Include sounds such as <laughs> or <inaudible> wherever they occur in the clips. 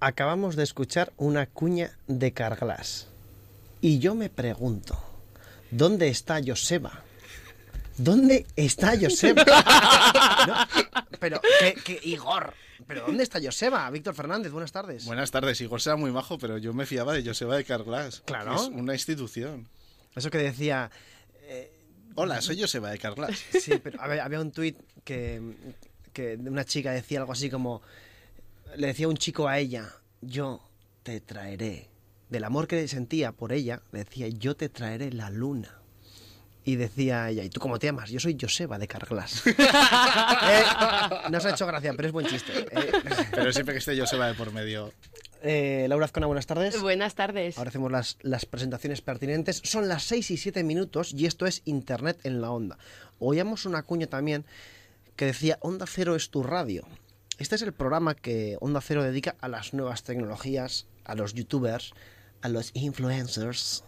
acabamos de escuchar una cuña de Carglass. Y yo me pregunto, ¿dónde está Joseba? ¿Dónde está Joseba? <laughs> No, pero, ¿qué, qué- Igor, ¿pero dónde está Joseba? Víctor Fernández, buenas tardes. Buenas tardes, Igor será muy majo, pero yo me fiaba de Joseba de Carglass. Claro. Es una institución. Eso que decía... Hola, soy Joseba de Carglass. Sí, pero había, había un tuit que, que una chica decía algo así como... Le decía un chico a ella, yo te traeré. Del amor que sentía por ella, le decía, yo te traeré la luna. Y decía ella, ¿y tú cómo te llamas? Yo soy Joseba de Carglass. <laughs> Eh, no os ha hecho gracia, pero es buen chiste. Eh, Pero siempre que esté Joseba de por medio. eh, Laura Azcona, buenas tardes. Buenas tardes. Ahora hacemos las, las presentaciones pertinentes. Son las 6 y 7 minutos y esto es Internet en la Onda. Oíamos una cuña también que decía Onda Cero es tu radio. Este es el programa que Onda Cero dedica a las nuevas tecnologías, a los youtubers, a los influencers.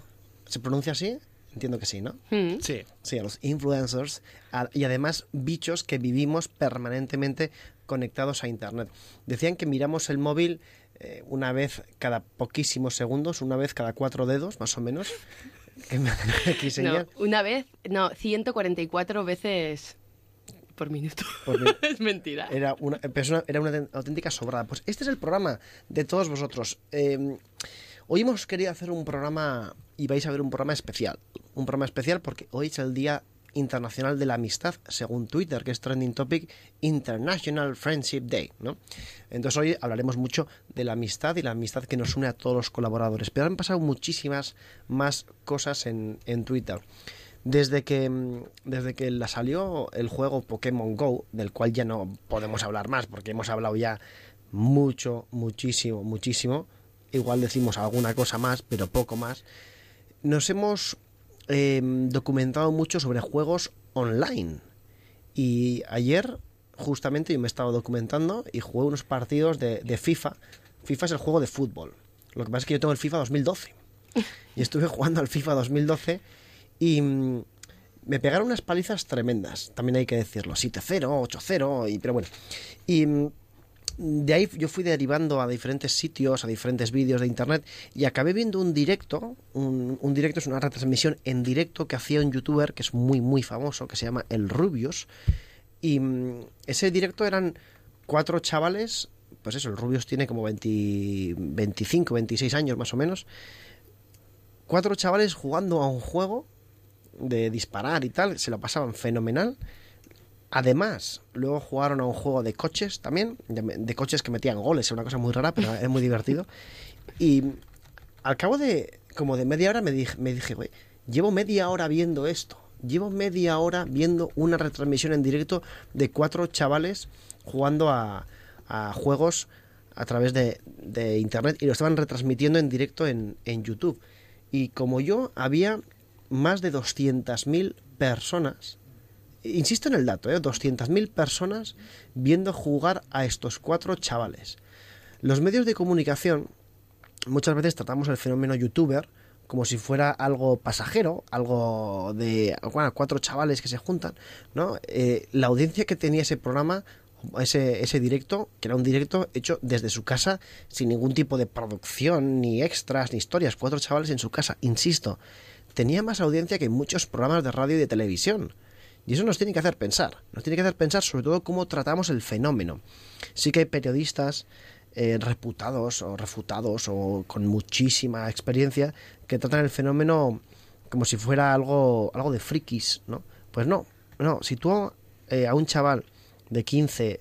¿Se pronuncia así? Entiendo que sí, ¿no? Mm. Sí. Sí, a los influencers a- y además bichos que vivimos permanentemente conectados a Internet. Decían que miramos el móvil eh, una vez cada poquísimos segundos, una vez cada cuatro dedos, más o menos. <laughs> Que me <laughs> aquí No, señal. una vez, no, 144 veces por minuto. Por <laughs> es mentira. Era una, una- era una auténtica sobrada. Pues este es el programa de todos vosotros. Eh, hoy hemos querido hacer un programa, y vais a ver un programa especial. Un programa especial porque hoy es el Día Internacional de la Amistad, según Twitter, que es trending topic International Friendship Day, ¿no? Entonces hoy hablaremos mucho de la amistad y la amistad que nos une a todos los colaboradores. Pero han pasado muchísimas más cosas en, en Twitter. Desde que, mm, desde que la salió el juego Pokémon Go, del cual ya no podemos hablar más, porque hemos hablado ya mucho, muchísimo, muchísimo. Igual decimos alguna cosa más, pero poco más. Nos hemos eh, documentado mucho sobre juegos online. Y ayer, justamente, yo me estaba documentando y jugué unos partidos de, de FIFA. FIFA es el juego de fútbol. Lo que pasa es que yo tengo el FIFA 2012. <laughs> Y estuve jugando al FIFA 2012 y mm, me pegaron unas palizas tremendas, también hay que decirlo, 7-0, 8-0, y, pero bueno. Y mm, de ahí yo fui derivando a diferentes sitios, a diferentes vídeos de internet, y acabé viendo un directo, un, directo es una retransmisión en directo que hacía un youtuber que es muy, muy famoso, que se llama El Rubius, y mm, ese directo eran cuatro chavales, pues eso, el Rubius tiene como 20 25, 26 años más o menos, cuatro chavales jugando a un juego de disparar y tal, se lo pasaban fenomenal. Además, luego jugaron a un juego de coches también, de, coches que metían goles, es una cosa muy rara, pero es muy divertido. Y al cabo de como de media hora me dije, me dije, güey, llevo media hora viendo esto. Llevo media hora viendo una retransmisión en directo de cuatro chavales jugando a, a juegos a través de, de internet y lo estaban retransmitiendo en directo en YouTube. Y como yo, había más de 200.000 personas, insisto en el dato, ¿eh? 200.000 personas viendo jugar a estos cuatro chavales. Los medios de comunicación muchas veces tratamos el fenómeno youtuber como si fuera algo pasajero, algo de bueno, cuatro chavales que se juntan, ¿no? Eh, la audiencia que tenía ese programa, ese, ese directo, que era un directo hecho desde su casa, sin ningún tipo de producción, ni extras, ni historias, cuatro chavales en su casa, insisto, tenía más audiencia que muchos programas de radio y de televisión. Y eso nos tiene que hacer pensar, nos tiene que hacer pensar sobre todo cómo tratamos el fenómeno. Sí que hay periodistas eh, reputados o refutados o con muchísima experiencia que tratan el fenómeno como si fuera algo, algo de frikis, ¿no? Pues no, no, si tú eh, a un chaval de 15,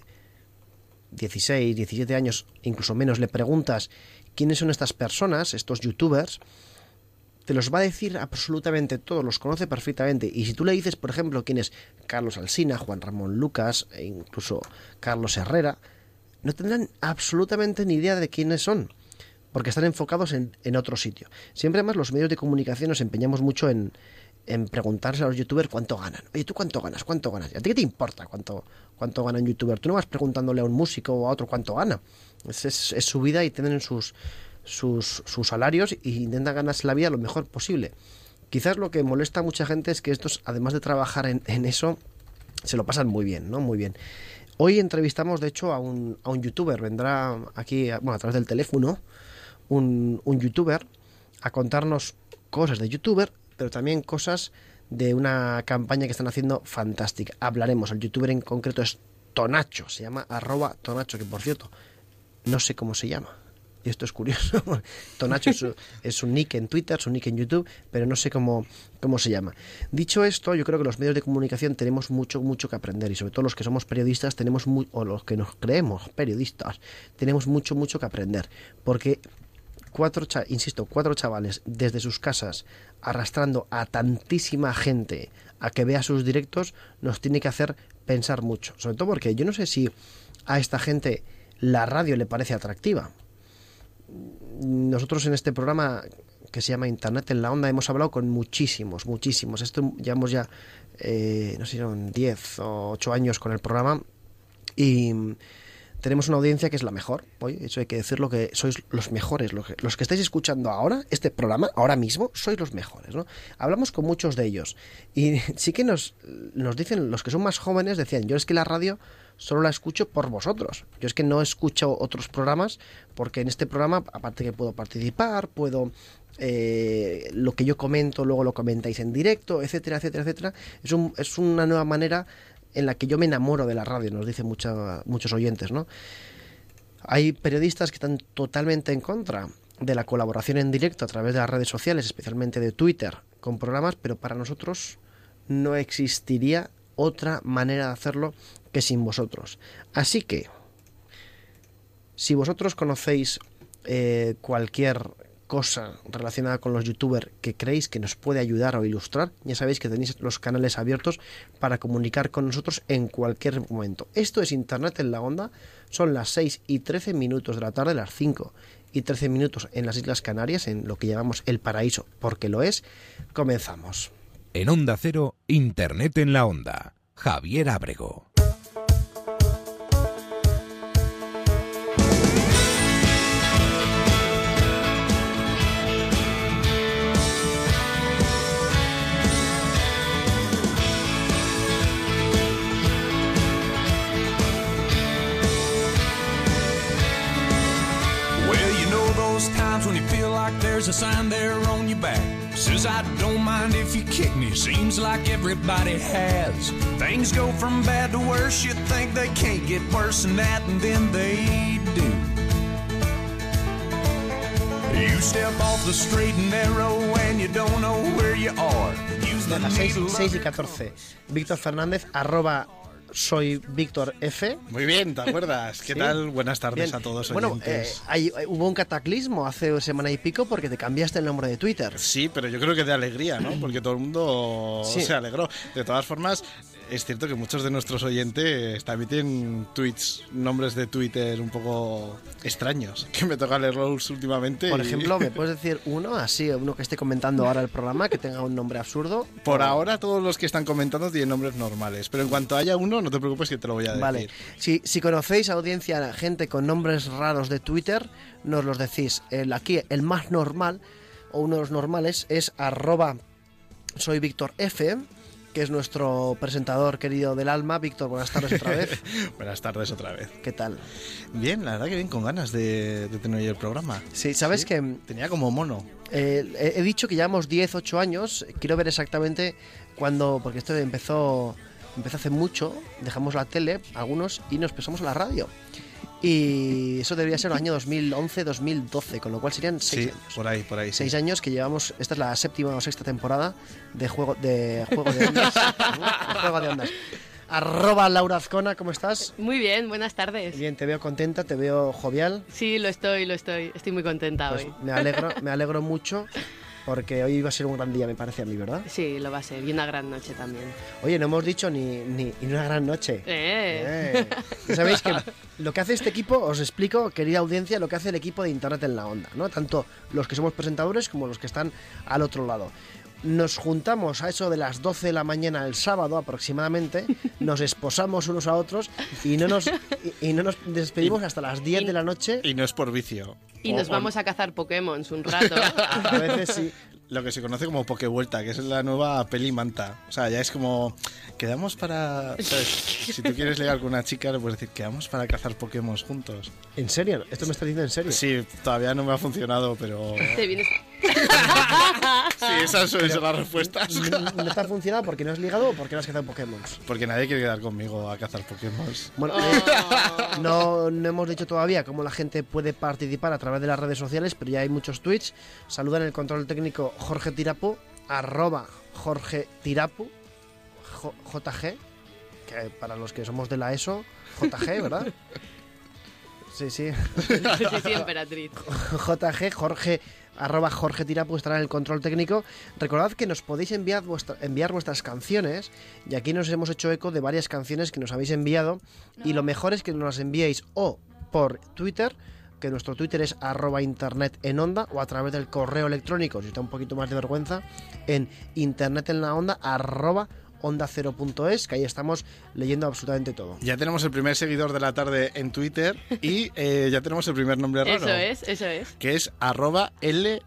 16, 17 años, incluso menos, le preguntas quiénes son estas personas, estos youtubers, te los va a decir absolutamente todos, los conoce perfectamente. Y si tú le dices, por ejemplo, quién es Carlos Alsina, Juan Ramón Lucas e incluso Carlos Herrera, no tendrán absolutamente ni idea de quiénes son, porque están enfocados en, en otro sitio. Siempre además los medios de comunicación nos empeñamos mucho en, en preguntarse a los youtubers cuánto ganan. Oye, ¿tú cuánto ganas? ¿Cuánto ganas? ¿Y a ti qué te importa cuánto, cuánto gana un youtuber? Tú no vas preguntándole a un músico o a otro cuánto gana. Es, es, es su vida y tienen sus, sus, salarios e intentan ganarse la vida lo mejor posible. Quizás lo que molesta a mucha gente es que estos, además de trabajar en, en eso, se lo pasan muy bien, ¿no? Muy bien. Hoy entrevistamos, de hecho, a un, a un youtuber. Vendrá aquí, bueno, a través del teléfono, un, un youtuber a contarnos cosas de youtuber, pero también cosas de una campaña que están haciendo fantástica. Hablaremos, el youtuber en concreto es Tonacho, se llama arroba Tonacho, que por cierto, no sé cómo se llama. Y esto es curioso. <laughs> Tonacho es, su- es un nick en Twitter, es un nick en YouTube, pero no sé cómo, cómo se llama. Dicho esto, yo creo que los medios de comunicación tenemos mucho, mucho que aprender y sobre todo los que somos periodistas tenemos o los que nos creemos periodistas tenemos mucho, mucho que aprender. Porque cuatro, insisto, cuatro chavales desde sus casas arrastrando a tantísima gente a que vea sus directos nos tiene que hacer pensar mucho. Sobre todo porque yo no sé si a esta gente la radio le parece atractiva. Nosotros en este programa que se llama Internet en la Onda hemos hablado con muchísimos, muchísimos. Esto llevamos ya, eh, no sé son 10 o 8 años con el programa y tenemos una audiencia que es la mejor. Hoy, eso hay que decirlo que sois los mejores. Los que, los que estáis escuchando ahora, este programa, ahora mismo, sois los mejores. ¿no? Hablamos con muchos de ellos. Y <laughs> sí que nos, nos dicen, los que son más jóvenes, decían, yo es que la radio solo la escucho por vosotros. Yo es que no escucho otros programas porque en este programa, aparte que puedo participar, puedo... eh, lo que yo comento, luego lo comentáis en directo, etcétera, etcétera, etcétera. Es, un, es una nueva manera en la que yo me enamoro de la radio, nos dicen muchos oyentes, ¿no? Hay periodistas que están totalmente en contra de la colaboración en directo a través de las redes sociales, especialmente de Twitter, con programas, pero para nosotros no existiría otra manera de hacerlo que sin vosotros. Así que, si vosotros conocéis eh, cualquier cosa relacionada con los youtubers que creéis que nos puede ayudar o ilustrar, ya sabéis que tenéis los canales abiertos para comunicar con nosotros en cualquier momento. Esto es Internet en la Onda, son las 6 y 13 minutos de la tarde, las 5 y 13 minutos en las Islas Canarias, en lo que llamamos el paraíso, porque lo es. Comenzamos. En Onda Cero, Internet en la Onda. Javier Ábrego. Sign there on your back. Says, I don't mind if you kick me. Seems like everybody has. Things go from bad to worse. You think they can't get worse than that, and then they do. You step off the straight and narrow and you don't know where you are. Use the 6, 6 y 14. Víctor Fernández, arroba soy Víctor F. Muy bien, ¿te acuerdas? ¿Qué <laughs> Sí. tal? Buenas tardes Bien. a todos Bueno, oyentes. eh, hay- hay- hubo un cataclismo hace semana y pico porque te cambiaste el nombre de Twitter. Sí, pero yo creo que de alegría, ¿no? <clears throat> Porque todo el mundo Sí. se alegró. De todas formas, es cierto que muchos de nuestros oyentes también tienen tweets, nombres de Twitter un poco extraños, <laughs> que me toca leerlos últimamente. Por y- ejemplo, ¿me <laughs> puedes decir uno así, uno que esté comentando ahora el programa, que tenga un nombre absurdo? Por O- ahora todos los que están comentando tienen nombres normales, pero en cuanto haya uno, no te preocupes que te lo voy a decir. Vale. Si, si conocéis audiencia, gente con nombres raros de Twitter, nos los decís. El, aquí, el más normal, o uno de los normales, es arroba soy Víctor F, que es nuestro presentador querido del alma. Víctor, buenas tardes otra vez. <laughs> Buenas tardes otra vez. ¿Qué tal? Bien, la verdad que bien, con ganas de, de tener el programa. Sí, sabes Sí. que Tenía como mono. Eh, he- he dicho que llevamos 10, 8 años. Quiero ver exactamente cuándo, porque esto empezó, empezó hace mucho. Dejamos la tele, algunos, y nos pasamos a la radio. Y eso debería ser el año 2011, 2012, con lo cual serían 6 Sí, años. por ahí, por ahí. sí. Seis años que llevamos, esta es la séptima o sexta temporada de Juego de, juego de Ondas. <laughs> De juego de Ondas. Arroba Laura Azcona, ¿cómo estás? Muy bien, buenas tardes. Bien, te veo contenta, te veo jovial. Sí, lo estoy, lo estoy. Estoy muy contenta Pues hoy. me alegro, <laughs> me alegro mucho porque hoy va a ser un gran día, me parece a mí, ¿verdad? Sí, lo va a ser. Y una gran noche también. Oye, no hemos dicho ni, ni, ni una gran noche. Eh. Eh. Sabéis que lo que hace este equipo, os explico, querida audiencia, lo que hace el equipo de Internet en la Onda, ¿no? Tanto los que somos presentadores como los que están al otro lado. Nos juntamos a eso de las 12 de la mañana el sábado aproximadamente, <laughs> nos esposamos unos a otros y no nos, y, y no nos despedimos hasta las 10 de la noche. Y no es por vicio. Y O- nos o- vamos a cazar Pokémon un rato. <laughs> A veces sí. lo que se conoce como Pokevuelta, que es la nueva peli manta. O sea, ya es como, quedamos para... ¿sabes? Si tú quieres ligar con una chica, le puedes decir, quedamos para cazar Pokémon juntos. ¿En serio? ¿Esto me está diciendo en serio? Sí, todavía no me ha funcionado, pero... Te vienes... Sí, esas son esas las respuestas. ¿No te ha funcionado porque no has ligado o porque no has quedado Pokémon? Porque nadie quiere quedar conmigo a cazar Pokémon. Bueno, eh, <laughs> no, no hemos dicho todavía cómo la gente puede participar a través de las redes sociales, pero ya hay muchos tweets. Saludan el control técnico Jorge Tirapu, arroba Jorge Tirapu, J- JG, que para los que somos de la ESO, JG, ¿verdad? <laughs> Sí, sí. sí, sí, emperatriz. JG, Jorge, arroba Jorge Tirapu estará en el control técnico. Recordad que nos podéis enviar vuestras canciones y aquí nos hemos hecho eco de varias canciones que nos habéis enviado y lo mejor es que nos las enviéis o por Twitter, que nuestro Twitter es arroba internet en onda o a través del correo electrónico, si está un poquito más de vergüenza, en internet en la onda arroba onda 0.es, que ahí estamos leyendo absolutamente todo. Ya tenemos el primer seguidor de la tarde en Twitter y <laughs> eh, ya tenemos el primer nombre raro. Eso es, eso es. Que es arroba LJNLNX.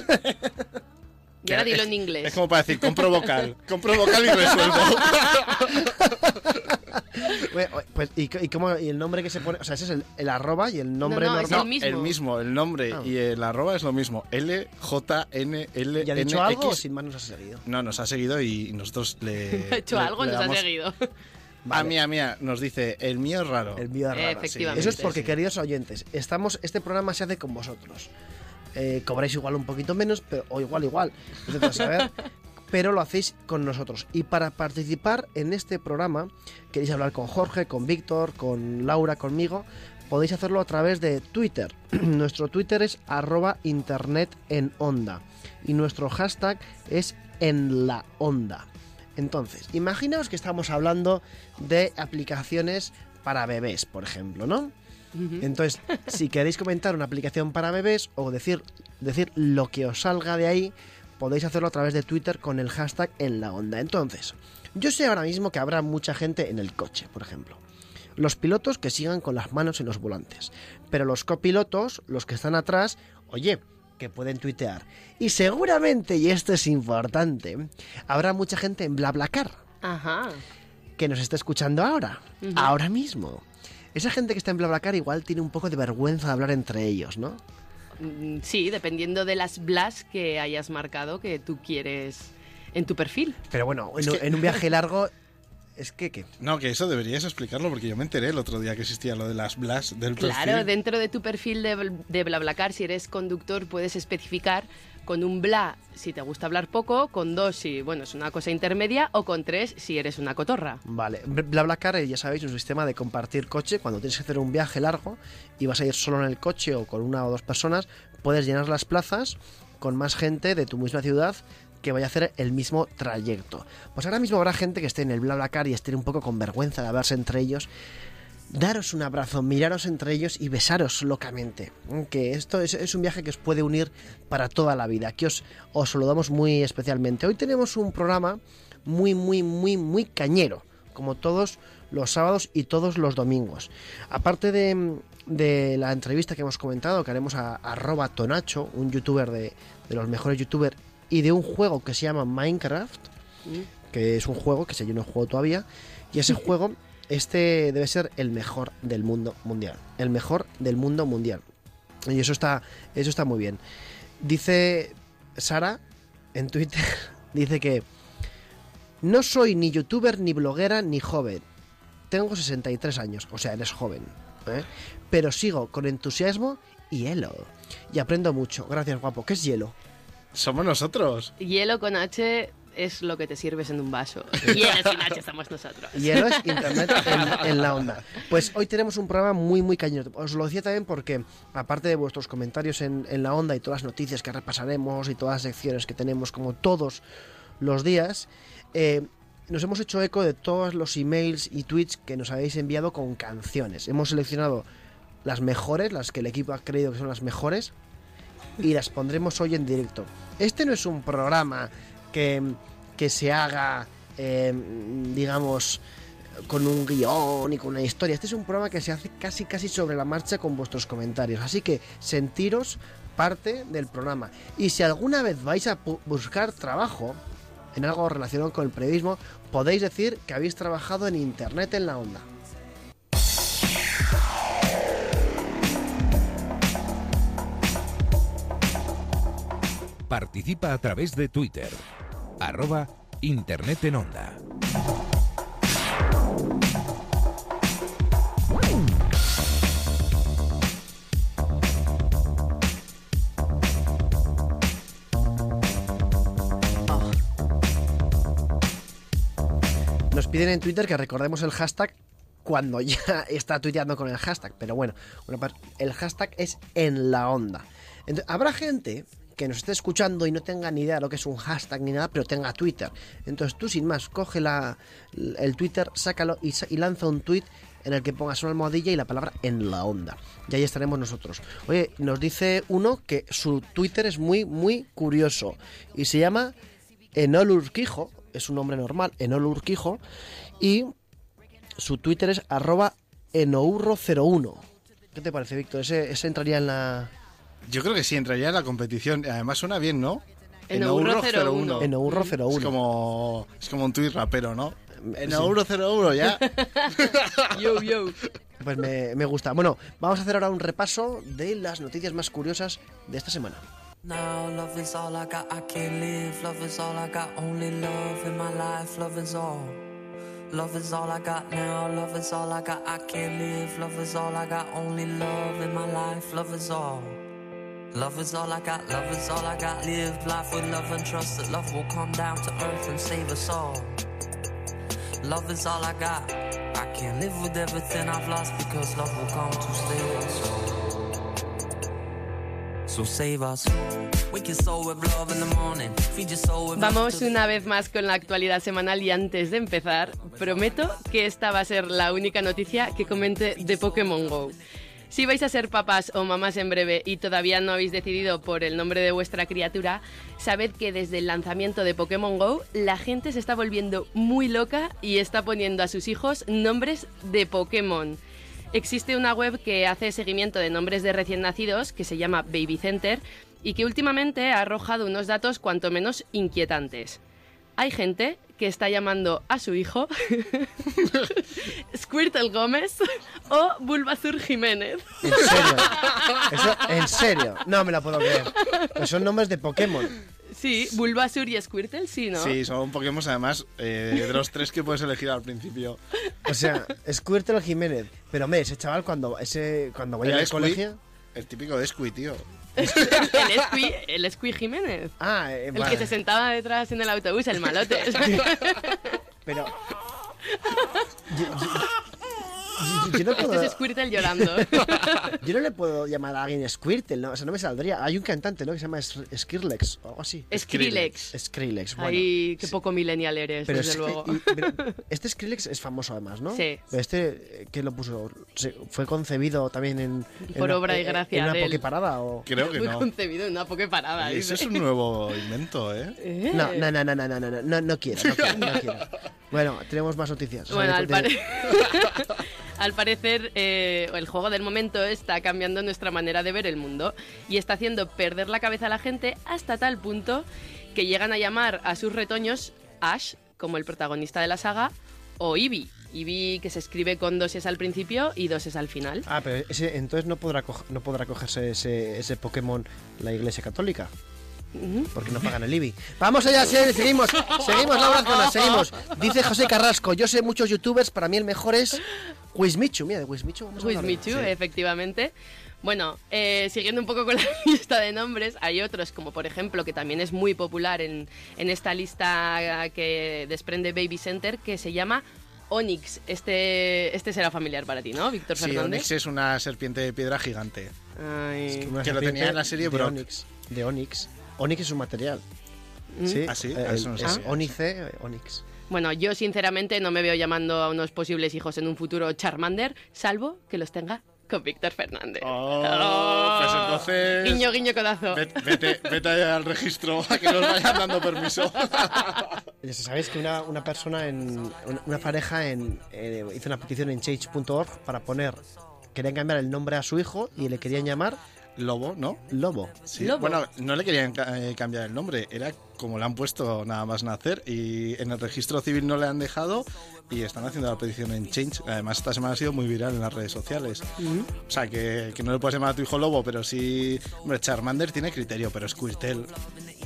<laughs> Y ahora dilo en inglés. Es como para decir, compro vocal. <laughs> Compro vocal y resuelvo. <laughs> Bueno, Pues, ¿y, y cómo, y el nombre que se pone? O sea, ese es el, el arroba y el nombre No, no, es normal. el mismo. el mismo, el nombre Ah. y el arroba es lo mismo. LJNLNX. ¿Y ha dicho algo o sin más nos ha seguido? No, nos ha seguido y nosotros le. <laughs> Ha hecho le- algo, le nos ha damos- seguido. A mí, a mí, nos dice, el mío es raro. El mío es raro, sí. Efectivamente, Eso es porque, sí. queridos oyentes, estamos, este programa se hace con vosotros. Eh, cobráis igual un poquito menos, pero, o igual, igual. vete a saber, <laughs> pero lo hacéis con nosotros. Y para participar en este programa, queréis hablar con Jorge, con Víctor, con Laura, conmigo, podéis hacerlo a través de Twitter. <clears throat> nuestro Twitter es arroba internet en onda. Y nuestro hashtag es en la onda. Entonces, imaginaos que estamos hablando de aplicaciones para bebés, por ejemplo, ¿no? Entonces, si queréis comentar una aplicación para bebés o decir, decir lo que os salga de ahí, podéis hacerlo a través de Twitter con el hashtag en la onda. Entonces, yo sé ahora mismo que habrá mucha gente en el coche, por ejemplo. Los pilotos que sigan con las manos en los volantes. Pero los copilotos, los que están atrás, oye, que pueden tuitear. Y seguramente, y esto es importante, habrá mucha gente en BlaBlaCar Ajá. que nos está escuchando ahora, ahora mismo. Esa gente que está en BlaBlaCar igual tiene un poco de vergüenza de hablar entre ellos, ¿no? Mm, Sí, dependiendo de las blas que hayas marcado que tú quieres en tu perfil. Pero bueno, en, Es que- en un viaje largo es que ¿qué? No, que eso deberías explicarlo porque yo me enteré el otro día que existía lo de las blas del perfil. Claro, dentro de tu perfil de, de BlaBlaCar, si eres conductor, puedes especificar con un bla si te gusta hablar poco, con dos si, bueno, es una cosa intermedia, o con tres si eres una cotorra. Vale, BlaBlaCar, eh, ya sabéis, es un sistema de compartir coche. Cuando tienes que hacer un viaje largo y vas a ir solo en el coche o con una o dos personas, puedes llenar las plazas con más gente de tu misma ciudad que vaya a hacer el mismo trayecto. Pues ahora mismo habrá gente que esté en el BlaBlaCar y esté un poco con vergüenza de hablarse entre ellos. Daros un abrazo, miraros entre ellos y besaros locamente. Que esto es, es un viaje que os puede unir para toda la vida. Aquí os, os lo damos muy especialmente. Hoy tenemos un programa muy, muy, muy, muy cañero, como todos los sábados y todos los domingos. Aparte de, de la entrevista que hemos comentado, que haremos a, a arroba Tonacho, un youtuber de, de los mejores youtubers, y de un juego que se llama Minecraft, que es un juego que se yo no juego todavía, y ese <laughs> juego, este debe ser el mejor del mundo mundial. El mejor del mundo mundial. Y eso está, eso está muy bien. Dice Sara en Twitter, <laughs> dice que no soy ni youtuber, ni bloguera, ni joven. Tengo 63 años, o sea, eres joven. ¿eh? Pero sigo con entusiasmo y hielo. Y aprendo mucho. Gracias, guapo. ¿Qué es hielo? Somos nosotros. Hielo con H es lo que te sirves en un vaso. Hielo sin H estamos nosotros. Hielo es internet en, en la onda. Pues hoy tenemos un programa muy, muy cañero. Os lo decía también porque, aparte de vuestros comentarios en, en la onda y todas las noticias que repasaremos y todas las secciones que tenemos, como todos los días, eh, nos hemos hecho eco de todos los emails y tweets que nos habéis enviado con canciones. Hemos seleccionado las mejores, las que el equipo ha creído que son las mejores, y las pondremos hoy en directo. Este no es un programa que, se haga, eh, digamos, con un guion y con una historia. Este es un programa que se hace casi casi sobre la marcha con vuestros comentarios. Así que sentiros parte del programa. Y si alguna vez vais a buscar trabajo en algo relacionado con el periodismo, podéis decir que habéis trabajado en Internet en la onda. Participa a través de Twitter. Arroba Internet en Onda. Nos piden en Twitter que recordemos el hashtag cuando ya <laughs> está tuiteando con el hashtag. Pero bueno, el hashtag es en la onda. Entonces, habrá gente que nos esté escuchando y no tenga ni idea de lo que es un hashtag ni nada, pero tenga Twitter. Entonces tú sin más, coge la, el Twitter, sácalo y, y lanza un tweet en el que pongas una almohadilla y la palabra en la onda. Y ahí estaremos nosotros. Oye, nos dice uno que su Twitter es muy, muy curioso. Y se llama Enol Urquijo, es un nombre normal, Enol Urquijo, y su Twitter es arroba enourro01. ¿Qué te parece, Víctor? Ese, ese entraría en la... Yo creo que sí, entraría en la competición. Además suena bien, ¿no? Enourro 01. Enourro01. Es como, es como un tuit rapero, ¿no? Enourro 01, ya. <laughs> Yo, yo. Pues me, me gusta. Bueno, vamos a hacer ahora un repaso de las noticias más curiosas de esta semana. Now love is all I got, I can't live. Love is all I got, only love in my life. Love is all. Love is all I got now. Love is all I got, I can't live. Love is all I got, only love in my life. Love is all. Love is all I got, love is all I got. Live life with love and trust that love will come down to earth and save us all. Love is all I got. I can't live with everything I've lost because love will come to save us. So save us. Wake your soul with love in the morning. Feed your soul with love Vamos una vez más con la actualidad semanal y antes de empezar, prometo que esta va a ser la única noticia que comente de Pokémon Go. Si vais a ser papás o mamás en breve y todavía no habéis decidido por el nombre de vuestra criatura, sabed que desde el lanzamiento de Pokémon Go la gente se está volviendo muy loca y está poniendo a sus hijos nombres de Pokémon. Existe una web que hace seguimiento de nombres de recién nacidos que se llama Baby Center y que últimamente ha arrojado unos datos cuanto menos inquietantes. Hay gente que está llamando a su hijo <laughs> Squirtle Gómez o Bulbazur Jiménez. ¿En serio? Eso, ¿En serio? No me la puedo creer. Pues son nombres de Pokémon. Sí, Bulbasur y Squirtle, sí, ¿no? Sí, son Pokémon además eh, de los tres que puedes elegir al principio. O sea, Squirtle Jiménez. Pero me, ese chaval cuando ese cuando vaya al colegio. El típico de Squee, tío. <laughs> el Squee, el Squee Jiménez. Ah, eh, El vale. que se sentaba detrás en el autobús, el malote. <laughs> Pero. <laughs> Yo, yo- <laughs> yo- no puedo, Este es Squirtle llorando. <laughs> yo no le puedo llamar a alguien Squirtle, ¿no? O sea, no me saldría. Hay un cantante, ¿no? Que se llama Skrillex o algo así. Skrillex. Skrillex, bueno. Ay, qué poco millennial eres, Pero desde es- luego. y- pero <laughs> este Skrillex es famoso además, ¿no? Sí. Pero este, eh, ¿qué lo puso? ¿Fue concebido también en... Por una- obra y en- gracia ¿En una de él. pokeparada o...? Creo que Fue no. concebido en una pokeparada. Eso dice. es un nuevo invento, ¿eh? Eh. No, no, no, no, no, no, no, no, no quiero, no quiero, no quiero. Bueno, tenemos más noticias. O sea, Bueno, de- al, al parecer eh, el juego del momento está cambiando nuestra manera de ver el mundo y está haciendo perder la cabeza a la gente hasta tal punto que llegan a llamar a sus retoños Ash, como el protagonista de la saga, o Eevee. Eevee que se escribe con dos es al principio y dos es al final. Ah, pero entonces no podrá, no podrá cogerse ese, ese Pokémon la Iglesia Católica. Porque no pagan el IBI. Vamos allá, sí, seguimos. Seguimos, Laura Zona, seguimos. Dice José Carrasco, yo sé muchos youtubers, para mí el mejor es Quizmichu. Mira, de Quizmichu vamos a. Quizmichu, Sí. efectivamente. Bueno, eh, siguiendo un poco con la <laughs> lista de nombres, hay otros, como por ejemplo, que también es muy popular en, en esta lista que desprende Baby Center, que se llama Onyx. Este, este será familiar para ti, ¿no, Víctor Sí, Fernández? Onix es una serpiente de piedra gigante. Ay. Una Que lo serpiente tenía en la serie de Brock. Onyx. De Onyx. Onyx es un material. Mm. Sí, Ah, sí, eh, eso no es Onyx. Bueno, yo sinceramente no me veo llamando a unos posibles hijos en un futuro Charmander, salvo que los tenga con Víctor Fernández. Oh, pues entonces- Guiño, guiño, codazo. Vete, vete, vete al registro a que nos vayan dando permiso. <laughs> Ya Sabéis que una, una persona, en una, una pareja en, eh, hizo una petición en change.org para poner, querían cambiar el nombre a su hijo y le querían llamar Lobo, ¿no? Lobo. Sí. Lobo. Bueno, no le querían eh, cambiar el nombre, era como le han puesto nada más nacer y en el registro civil no le han dejado y están haciendo la petición en Change. Además, esta semana ha sido muy viral en las redes sociales. O sea, que, que no le puedes llamar a tu hijo Lobo, pero sí... Hombre, Charmander tiene criterio, pero Squirtle...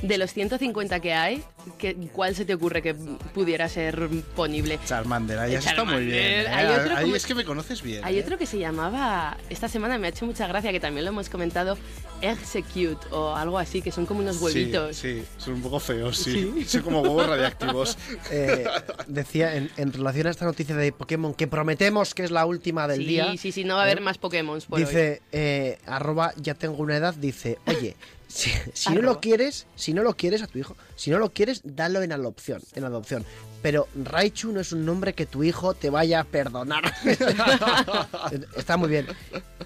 De los 150 que hay, ¿qué- ¿cuál se te ocurre que pudiera ser ponible? Charmander, ahí estado muy bien. ¿eh? Hay otro Ahí como- es que me conoces bien. Hay ¿eh? otro que se llamaba, esta semana me ha hecho mucha gracia, que también lo hemos comentado, Execute o algo así, que son como unos huevitos. Sí, sí, son un poco feos, sí. Son como huevos radiactivos. <laughs> Eh, decía en, en relación a esta noticia de Pokémon que prometemos que es la última del sí, día. sí, sí, no va a haber ¿eh? más Pokémon por hoy. Dice, eh, arroba ya tengo una edad, dice, oye, si, si no lo quieres, si no lo quieres a tu hijo, si no lo quieres, dalo en adopción, en adopción. Pero Raichu no es un nombre que tu hijo te vaya a perdonar. <laughs> Está muy bien.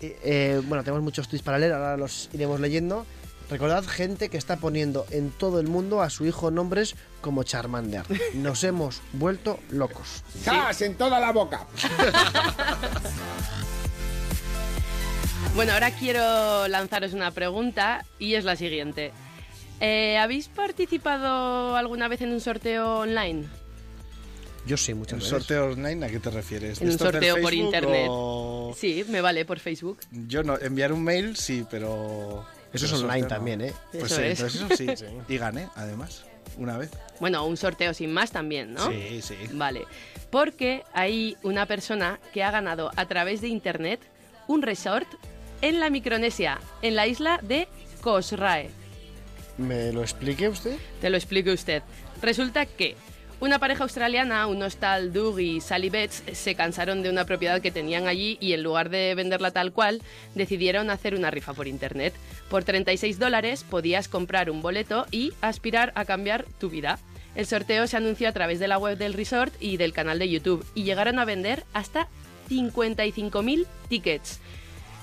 Eh, eh, bueno, tenemos muchos tweets para leer, ahora los iremos leyendo. Recordad gente que está poniendo en todo el mundo a su hijo nombres como Charmander. Nos hemos vuelto locos. ¡Zas! En toda la boca. <laughs> Bueno, ahora quiero lanzaros una pregunta y es la siguiente. Eh, ¿Habéis participado alguna vez en un sorteo online? Yo sí, ¿En muchas veces. sorteo online a qué te refieres? En un ¿Estos del sorteo por internet. o- Sí, me vale por Facebook. Yo no, enviar un mail sí, pero... Eso es online sorteo también, ¿eh? Pues Eso sí, es. entonces eso sí. <laughs> Y gané, además, una vez. Bueno, un sorteo sin más también, ¿no? Sí, sí. Vale, porque hay una persona que ha ganado a través de internet un resort en la Micronesia, en la isla de Kosrae. ¿Me lo explique usted? Te lo explique usted. Resulta que una pareja australiana, unos tal Doug y Sally Betts, se cansaron de una propiedad que tenían allí y en lugar de venderla tal cual, decidieron hacer una rifa por internet. Por 36 dólares podías comprar un boleto y aspirar a cambiar tu vida. El sorteo se anunció a través de la web del resort y del canal de YouTube y llegaron a vender hasta 55.000 tickets.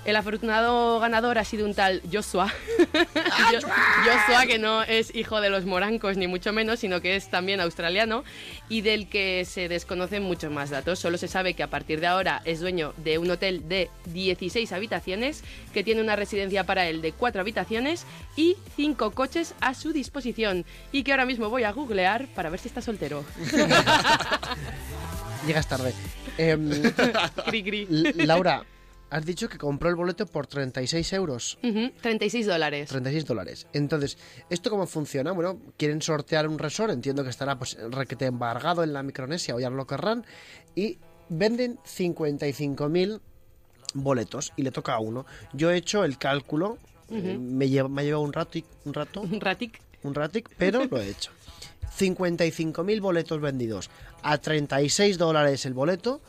El afortunado ganador ha sido un tal Joshua. <laughs> Jo- Joshua, que no es hijo de los morancos, ni mucho menos, sino que es también australiano y del que se desconocen muchos más datos. Solo se sabe que a partir de ahora es dueño de un hotel de 16 habitaciones, que tiene una residencia para él de 4 habitaciones y 5 coches a su disposición. Y que ahora mismo voy a googlear para ver si está soltero. <laughs> <laughs> Llegas tarde. Em, Cri, cri. L- Laura, has dicho que compró el boleto por 36 euros. Ujú, 36 dólares. 36 dólares. Entonces, ¿esto cómo funciona? Bueno, quieren sortear un resort, entiendo que estará pues requete embargado en la Micronesia o ya lo querrán, y venden 55.000 boletos y le toca a uno. Yo he hecho el cálculo, eh, me, lleva, me ha llevado un rato, un rato, <laughs> Un ratic. un ratic, pero lo he hecho. <laughs> 55.000 boletos vendidos a 36 dólares el boleto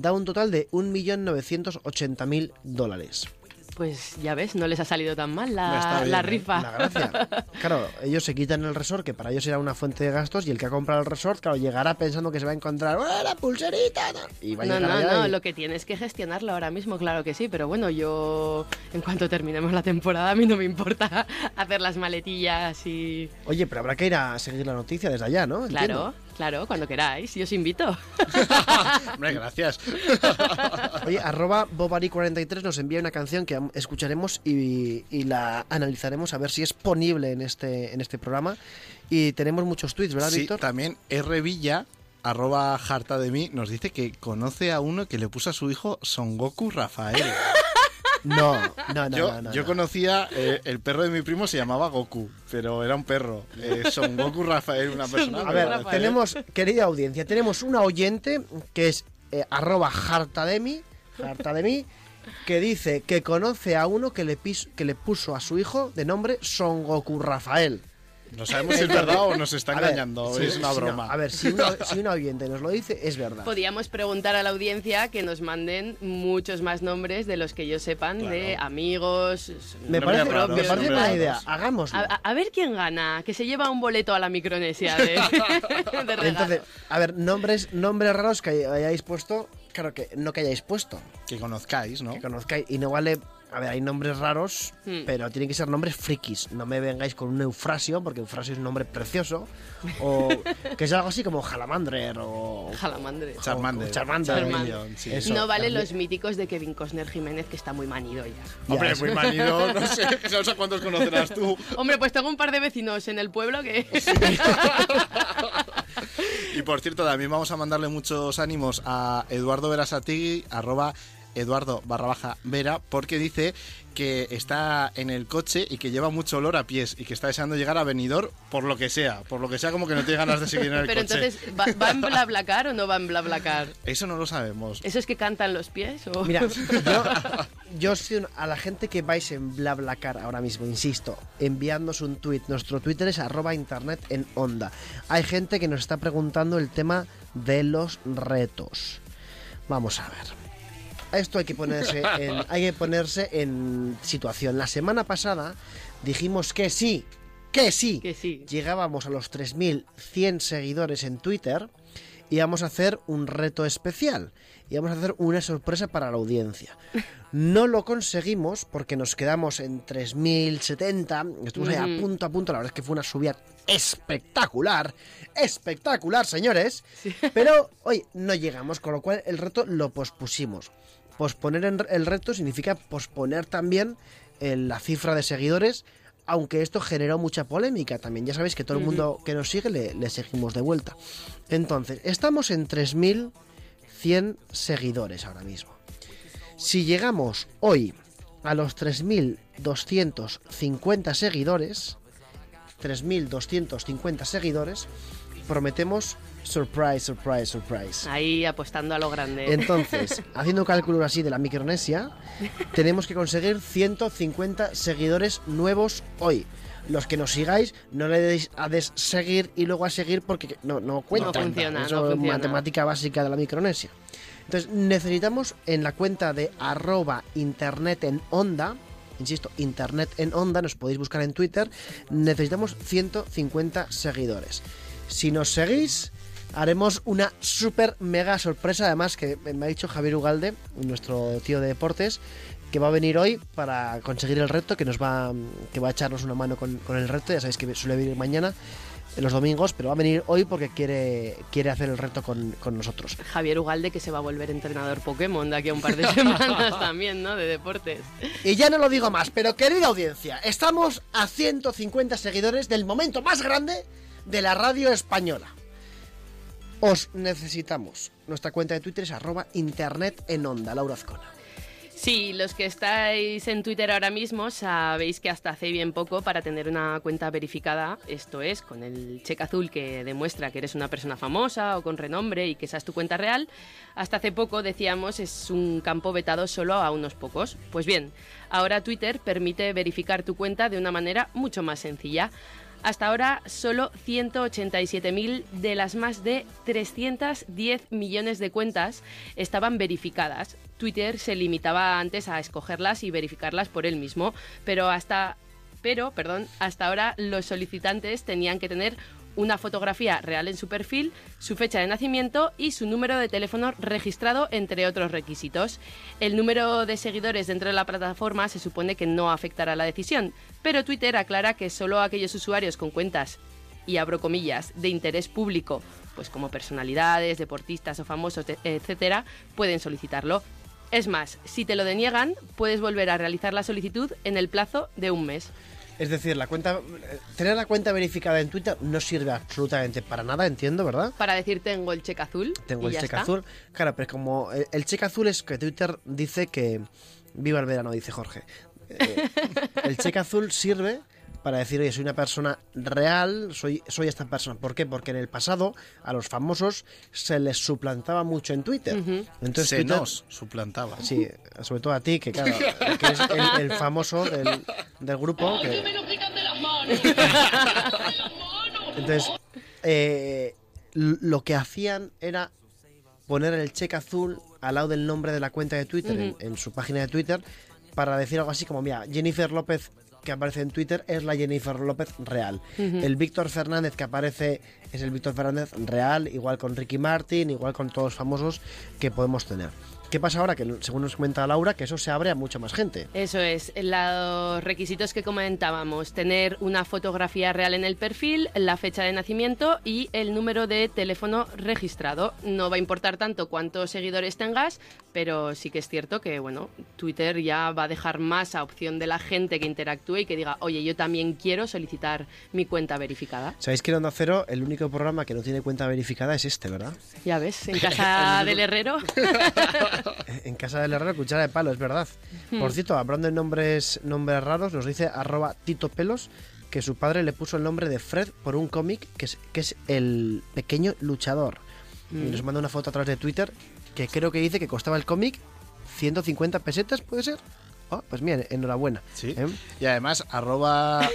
da un total de 1.980.000 dólares. Pues ya ves, no les ha salido tan mal la, bien, la ¿eh? rifa. La gracia. <laughs> Claro, ellos se quitan el resort, que para ellos era una fuente de gastos, y el que ha comprado el resort, claro, llegará pensando que se va a encontrar ¡Oh, la pulserita! tal", Y va a No, llegar no, allá no, y- lo que tienes que gestionarlo ahora mismo, claro que sí, pero bueno, yo en cuanto terminemos la temporada a mí no me importa <laughs> hacer las maletillas y... Oye, pero habrá que ir a seguir la noticia desde allá, ¿no? Claro. Claro, cuando queráis, yo os invito. <laughs> Hombre, gracias. <laughs> Oye, arroba Bobari43 nos envía una canción que escucharemos y, y la analizaremos a ver si es ponible en este, en este programa. Y tenemos muchos tweets, ¿verdad, Sí, Víctor? también R. Villa, arroba harta de mí, nos dice que conoce a uno que le puso a su hijo Son Goku Rafael. <laughs> No, no, no, yo no, no, yo no. conocía, eh, el perro de mi primo se llamaba Goku, pero era un perro. Eh, Son Goku Rafael, una persona. A ver, Rafael. tenemos, querida audiencia, tenemos una oyente que es eh, arroba harta de mí, harta de mí, que dice que conoce a uno que le, pis- que le puso a su hijo de nombre Son Goku Rafael. No sabemos si es verdad o nos está ver, engañando, es una no, broma. a ver, si una, si una oyente nos lo dice, es verdad. Podríamos preguntar a la audiencia que nos manden muchos más nombres de los que ellos sepan de amigos. Me parece, raros, me parece buena raros. idea, hagámoslo. A, ver quién gana, que se lleva un boleto a la Micronesia de, <laughs> de. Entonces, a ver, nombres, nombres raros que hayáis puesto claro, que no que hayáis puesto, Que conozcáis, ¿no? que conozcáis. Y no vale, a ver, hay nombres raros, Hmm. pero tienen que ser nombres frikis. No me vengáis con un Eufrasio, porque Eufrasio es un nombre precioso. O <laughs> que es algo así como Jalamandrer o... Jalamandre. Charmander. Charmander. Charmander. sí. Eso, no vale también. los míticos de Kevin Costner Jiménez, que está muy manido ya. Ya, Hombre, muy manido, <laughs> no sé, no sé cuántos conocerás tú. Hombre, pues tengo un par de vecinos en el pueblo que... <laughs> Y por cierto, también vamos a mandarle muchos ánimos a Eduardo Verasategui, arroba Eduardo barra baja Vera, porque dice que está en el coche y que lleva mucho olor a pies y que está deseando llegar a Benidorm por lo que sea, por lo que sea como que no tiene ganas de seguir en el <laughs> Pero coche. entonces, ¿va, ¿va en BlaBlaCar o no va en BlaBlaCar? Eso no lo sabemos. ¿Eso es que cantan los pies? O... Mira, yo, <laughs> yo soy un- a la gente que vais en BlaBlaCar ahora mismo, insisto, enviándonos un tweet. Nuestro Twitter es arroba internet en onda. Hay gente que nos está preguntando el tema de los retos. Vamos a ver. Esto hay que ponerse en, hay que ponerse en situación. La semana pasada dijimos que sí, que sí, Que sí. llegábamos a los 3.100 seguidores en Twitter y vamos a hacer un reto especial. Y vamos a hacer una sorpresa para la audiencia. No lo conseguimos porque nos quedamos en 3.070. Estuvimos ahí a punto a punto. La verdad es que fue una subida espectacular. Espectacular, señores. Pero hoy no llegamos, con lo cual el reto lo pospusimos. Posponer el reto significa posponer también eh, la cifra de seguidores aunque esto generó mucha polémica también. Ya sabéis que todo el mundo que nos sigue le, le seguimos de vuelta. Entonces, estamos en 3.100 seguidores ahora mismo. Si llegamos hoy a los 3.250 seguidores, 3.250 seguidores, prometemos surprise, surprise, surprise. Ahí apostando a lo grande. Entonces, <laughs> haciendo cálculos así de la Micronesia, tenemos que conseguir 150 seguidores nuevos hoy. Los que nos sigáis, no le deis a desseguir y luego a seguir porque no, no cuenta. No funciona, Eso no es funciona. matemática básica de la Micronesia. Entonces, necesitamos en la cuenta de arroba internet en onda, insisto, internet en onda, nos podéis buscar en Twitter, necesitamos 150 seguidores. Si nos seguís, haremos una super mega sorpresa, además que me ha dicho Javier Ugalde, nuestro tío de deportes, que va a venir hoy para conseguir el reto, que nos va, que va a echarnos una mano con, con el reto, ya sabéis que suele venir mañana, en los domingos, pero va a venir hoy porque quiere, quiere hacer el reto con, con nosotros. Javier Ugalde, que se va a volver entrenador Pokémon de aquí a un par de <laughs> semanas también, ¿no? De deportes. Y ya no lo digo más, pero querida audiencia, estamos a 150 seguidores del momento más grande de la radio española. Os necesitamos. Nuestra cuenta de Twitter es arroba internet en onda, Laura Azcona. Sí, los que estáis en Twitter ahora mismo sabéis que hasta hace bien poco para tener una cuenta verificada, esto es, con el cheque azul que demuestra que eres una persona famosa o con renombre y que esa es tu cuenta real, hasta hace poco decíamos es un campo vetado solo a unos pocos. Pues bien, ahora Twitter permite verificar tu cuenta de una manera mucho más sencilla. Hasta ahora, solo 187.000 de las más de 310 millones de cuentas estaban verificadas. Twitter se limitaba antes a escogerlas y verificarlas por él mismo, pero hasta pero, perdón, hasta ahora los solicitantes tenían que tener una fotografía real en su perfil, su fecha de nacimiento y su número de teléfono registrado, entre otros requisitos. El número de seguidores dentro de la plataforma se supone que no afectará la decisión, pero Twitter aclara que solo aquellos usuarios con cuentas y abro comillas, de interés público, pues como personalidades, deportistas o famosos, te- etcétera, pueden solicitarlo. Es más, si te lo deniegan, puedes volver a realizar la solicitud en el plazo de un mes. Es decir, la cuenta, tener la cuenta verificada en Twitter no sirve absolutamente para nada, entiendo, ¿verdad? Para decir tengo el cheque azul. Tengo y el cheque azul. Claro, pero como el, el cheque azul es que Twitter dice que viva el verano, dice Jorge. Eh, <laughs> el cheque azul sirve para decir, oye, soy una persona real, soy, soy esta persona. ¿Por qué? Porque en el pasado a los famosos se les suplantaba mucho en Twitter. Entonces Se Twitter- nos suplantaba. Sí, sobre todo a ti, que claro, que eres el, el famoso del, del grupo. que- Entonces, eh, lo que hacían era poner el cheque azul al lado del nombre de la cuenta de Twitter en, en su página de Twitter para decir algo así como, mira, Jennifer López que aparece en Twitter es la Jennifer López real. El Víctor Fernández que aparece es el Víctor Fernández real, igual con Ricky Martin, igual con todos los famosos que podemos tener. ¿Qué pasa ahora? Que según nos comenta Laura, que eso se abre a mucha más gente. Eso es, los requisitos que comentábamos, tener una fotografía real en el perfil, la fecha de nacimiento y el número de teléfono registrado. No va a importar tanto cuántos seguidores tengas, pero sí que es cierto que, bueno, Twitter ya va a dejar más a opción de la gente que interactúe y que diga, oye, yo también quiero solicitar mi cuenta verificada. ¿Sabéis que en Onda Cero el único programa que no tiene cuenta verificada es este, verdad? Ya ves, en <laughs> casa del <laughs> herrero. <laughs> <laughs> en casa del herrero, cuchara de palo, es verdad. Por cierto, hablando de nombres, nombres raros, nos dice arroba Tito Pelos que su padre le puso el nombre de Fred por un cómic que es, que es El Pequeño Luchador. Y nos manda una foto a través de Twitter que creo que dice que costaba el cómic 150 pesetas, ¿puede ser? Oh, pues mira, enhorabuena. Sí. ¿Eh? Y además, arroba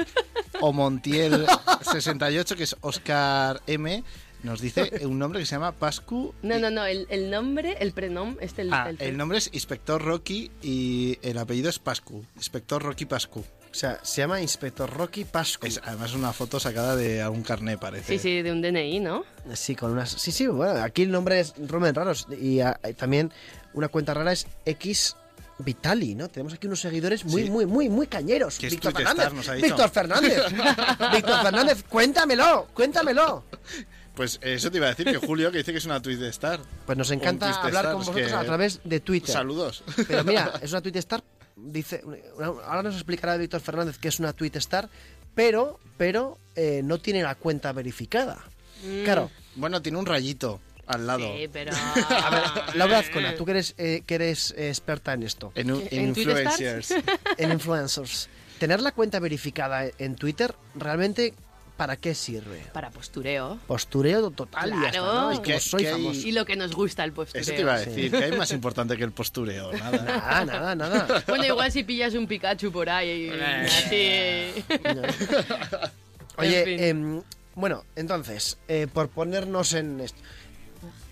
<laughs> Omontiel68, que es Oscar M, nos dice un nombre que se llama Pascu. No, no, no, el, el nombre, el prenom, este el, Ah, el- el nombre es Inspector Rocky y el apellido es Pascu. Inspector Rocky Pascu. O sea, se llama Inspector Rocky Pascu. Es además una foto sacada de algún carné, parece. Sí, sí, de un DNI, ¿no? Sí, con unas. Sí, sí, bueno, aquí el nombre es nombres raros. Y ah, también una cuenta rara es X Vitali, ¿no? Tenemos aquí unos seguidores muy, Sí. muy, muy, muy cañeros. Víctor Fernández. Star, nos ha dicho. Víctor Fernández. <laughs> Víctor Fernández, cuéntamelo, cuéntamelo. Pues eso te iba a decir, que Julio, que dice que es una tweet star. Pues nos encanta Twitter hablar star, con vosotros que- a través de Twitter. Saludos. Pero mira, <laughs> es una tweet star. Dice, ahora nos explicará Víctor Fernández que es una tweet star, pero, pero eh, no tiene la cuenta verificada. Claro. Bueno, tiene un rayito al lado. Sí, pero... <laughs> A ver, Laura Azcona, tú que eres, eh, que eres experta en esto, En, un- en ¿En Twitter influencers. en influencers, tener la cuenta verificada en Twitter, realmente, ¿para qué sirve? Para postureo. Postureo total y Claro. ¿no? Y ¿Y como qué- soy qué famoso. Y lo que nos gusta el postureo. Eso te iba a decir, que hay más importante que el postureo. Nada. Nada, nada, nada. Bueno, igual si pillas un Pikachu por ahí, así... <laughs> Oye, En fin. em, bueno, entonces, eh, por ponernos en esto,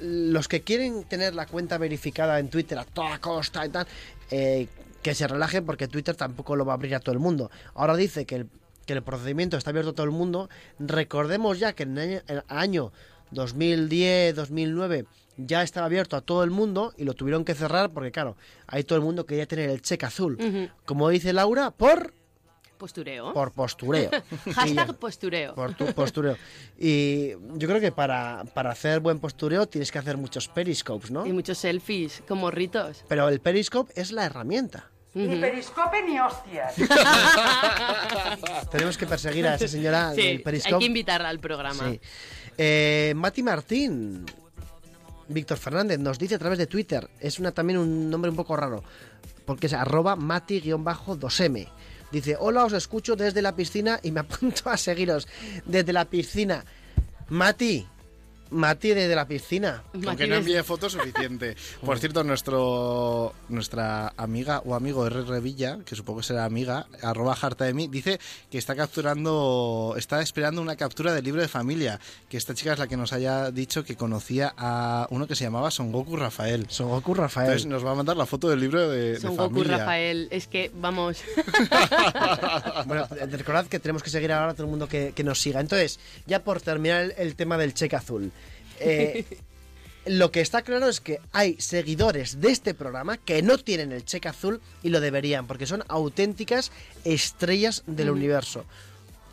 los que quieren tener la cuenta verificada en Twitter a toda costa y tal, eh, que se relajen porque Twitter tampoco lo va a abrir a todo el mundo. Ahora dice que el, que el procedimiento está abierto a todo el mundo. Recordemos ya que en el año, el año 2010, 2009 ya estaba abierto a todo el mundo y lo tuvieron que cerrar porque, claro, ahí todo el mundo quería tener el cheque azul. Como dice Laura, por, Postureo. por postureo. <laughs> Hashtag postureo. Por tu postureo. Y yo creo que para, para hacer buen postureo tienes que hacer muchos periscopes, ¿no? Y muchos selfies, como ritos. Pero el periscope es la herramienta. Ni periscope ni hostias. <laughs> <laughs> Tenemos que perseguir a esa señora Sí, del hay periscope. que invitarla al programa. Sí. Eh, Mati Martín, Víctor Fernández, nos dice a través de Twitter, es una, también un nombre un poco raro, porque es arroba mati-2m. Dice, hola, os escucho desde la piscina y me <laughs> apunto a seguiros desde la piscina. Mati, Mati desde la piscina. Con Mati que no envíe fotos suficiente. <laughs> Por cierto, nuestro nuestra amiga o amigo R. Revilla, que supongo que será amiga, arroba harta de mí, dice que está capturando, está esperando una captura del libro de familia. Que esta chica es la que nos haya dicho que conocía a uno que se llamaba Son Goku Rafael. Son Goku Rafael. Entonces nos va a mandar la foto del libro de, de Son Goku familia. Rafael. Es que, vamos... <laughs> Bueno, recordad que tenemos que seguir ahora a todo el mundo que, que nos siga. Entonces, ya por terminar el, el tema del cheque azul. Eh, lo que está claro es que hay seguidores de este programa que no tienen el cheque azul y lo deberían, porque son auténticas estrellas del universo.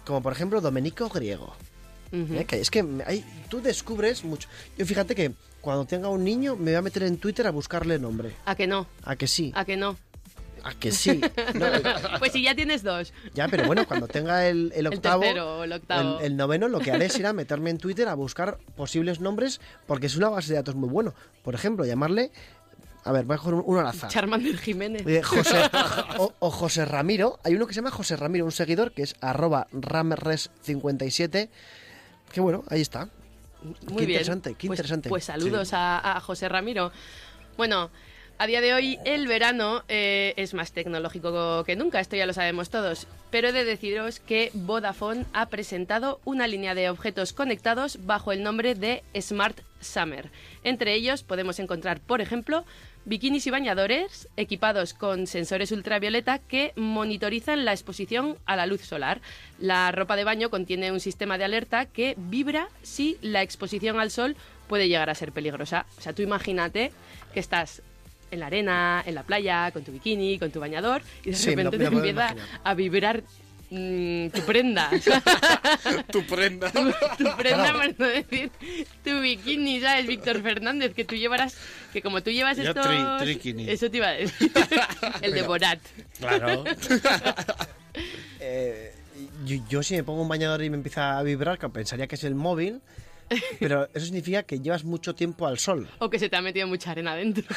Como por ejemplo Domenico Griego. ¿eh? Que es que hay- tú descubres mucho. Yo fíjate que cuando tenga un niño me voy a meter en Twitter a buscarle nombre. ¿A que no? A que sí. ¿A que no? A que sí. No, eh, <laughs> Pues si ya tienes dos. ya, pero bueno, cuando tenga el, el El octavo. tercero el octavo. El, el noveno lo que haré será meterme en Twitter a buscar posibles nombres porque es una base de datos muy bueno. Por ejemplo, llamarle... A ver, voy a coger un- uno al azar. Charmander Jiménez. Eh, José, <laughs> o, o José Ramiro. Hay uno que se llama José Ramiro, un seguidor que es arroba ramres57. Que bueno, ahí está. Muy qué bien. interesante, qué Pues- interesante. Pues, saludos a, a José Ramiro. Bueno, A día de hoy el verano eh, es más tecnológico que nunca, esto ya lo sabemos todos, pero he de deciros que Vodafone ha presentado una línea de objetos conectados bajo el nombre de Smart Summer. Entre ellos podemos encontrar, por ejemplo, bikinis y bañadores equipados con sensores ultravioleta que monitorizan la exposición a la luz solar. La ropa de baño contiene un sistema de alerta que vibra si la exposición al sol puede llegar a ser peligrosa. O sea, tú imagínate que estás en la arena, en la playa, con tu bikini, con tu bañador, y de Sí, repente te empieza a vibrar mm, tu prenda. <laughs> Tu prenda. tu prenda, por no decir tu bikini, ¿sabes? Víctor Fernández, que tú llevarás, que como tú llevas Yo esto... tri- trikini. Eso te iba a decir. <laughs> El de Borat. Claro. <laughs> Eh, yo, yo si me pongo un bañador y me empieza a vibrar, que pensaría que es el móvil, <laughs> pero eso significa que llevas mucho tiempo al sol. O que se te ha metido mucha arena dentro. <laughs>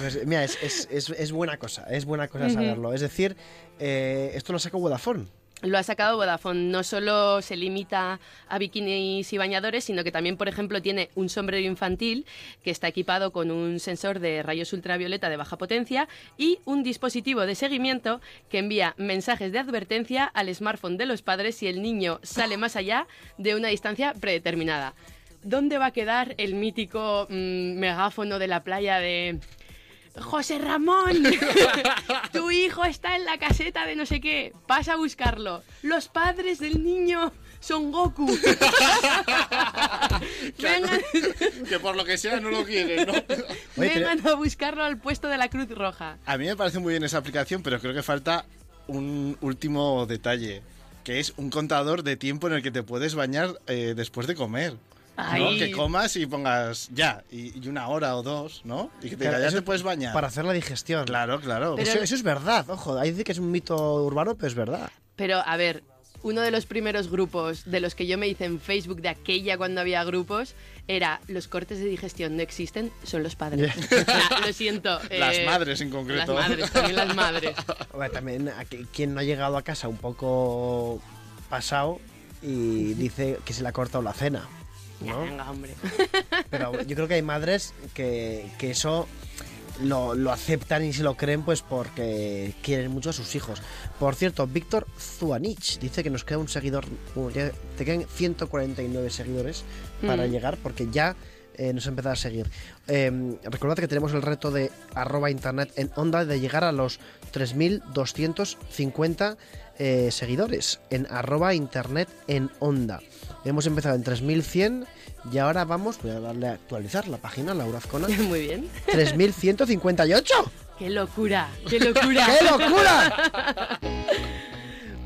Pues, mira, es, es- es- es buena cosa, es buena cosa saberlo. Es decir, eh, esto lo saca Vodafone. Lo ha sacado Vodafone. No solo se limita a bikinis y bañadores, sino que también, por ejemplo, tiene un sombrero infantil que está equipado con un sensor de rayos ultravioleta de baja potencia y un dispositivo de seguimiento que envía mensajes de advertencia al smartphone de los padres si el niño sale más allá de una distancia predeterminada. ¿Dónde va a quedar el mítico mm, megáfono de la playa de José Ramón, <laughs> tu hijo está en la caseta de no sé qué, vas a buscarlo. Los padres del niño son Goku. <laughs> vengan, que por lo que sea no lo quieren, ¿no? Oye, vengan a buscarlo al puesto de la Cruz Roja. A mí me parece muy bien esa aplicación, pero creo que falta un último detalle, que es un contador de tiempo en el que te puedes bañar eh, después de comer. ¿No? Que comas y pongas ya, y, y una hora o dos, ¿no? Y que te diga, Claro, ya eso te puedes bañar. Para hacer la digestión. Claro, claro. Pero- Eso, eso es verdad, ojo. Ahí dice que es un mito urbano, pero es verdad. Pero, a ver, uno de los primeros grupos de los que yo me hice en Facebook de aquella cuando había grupos era los cortes de digestión no existen, son los padres. Lo siento. <laughs> Las eh, madres en concreto. Las madres, también las madres. <laughs> También aquí- quien no ha llegado a casa un poco pasado y dice que se le ha cortado la cena. <laughs> Ya, ¿no? venga, hombre. <laughs> Pero yo creo que hay madres que, que eso lo, lo aceptan y se lo creen pues porque quieren mucho a sus hijos. Por cierto, Víctor Zuanich dice que nos queda un seguidor, uh, ya te quedan 149 seguidores para Mm. llegar porque ya eh, nos ha empezado a seguir. Eh, recordad que tenemos el reto de arroba internet en onda de llegar a los 3.250 eh, seguidores en arroba internet en onda. Hemos empezado en 3.100 y ahora vamos, voy a darle a actualizar la página, Laura Azcona. <laughs> Muy bien. <laughs> 3.158. ¡Qué locura! ¡Qué locura! ¡Qué locura! <laughs>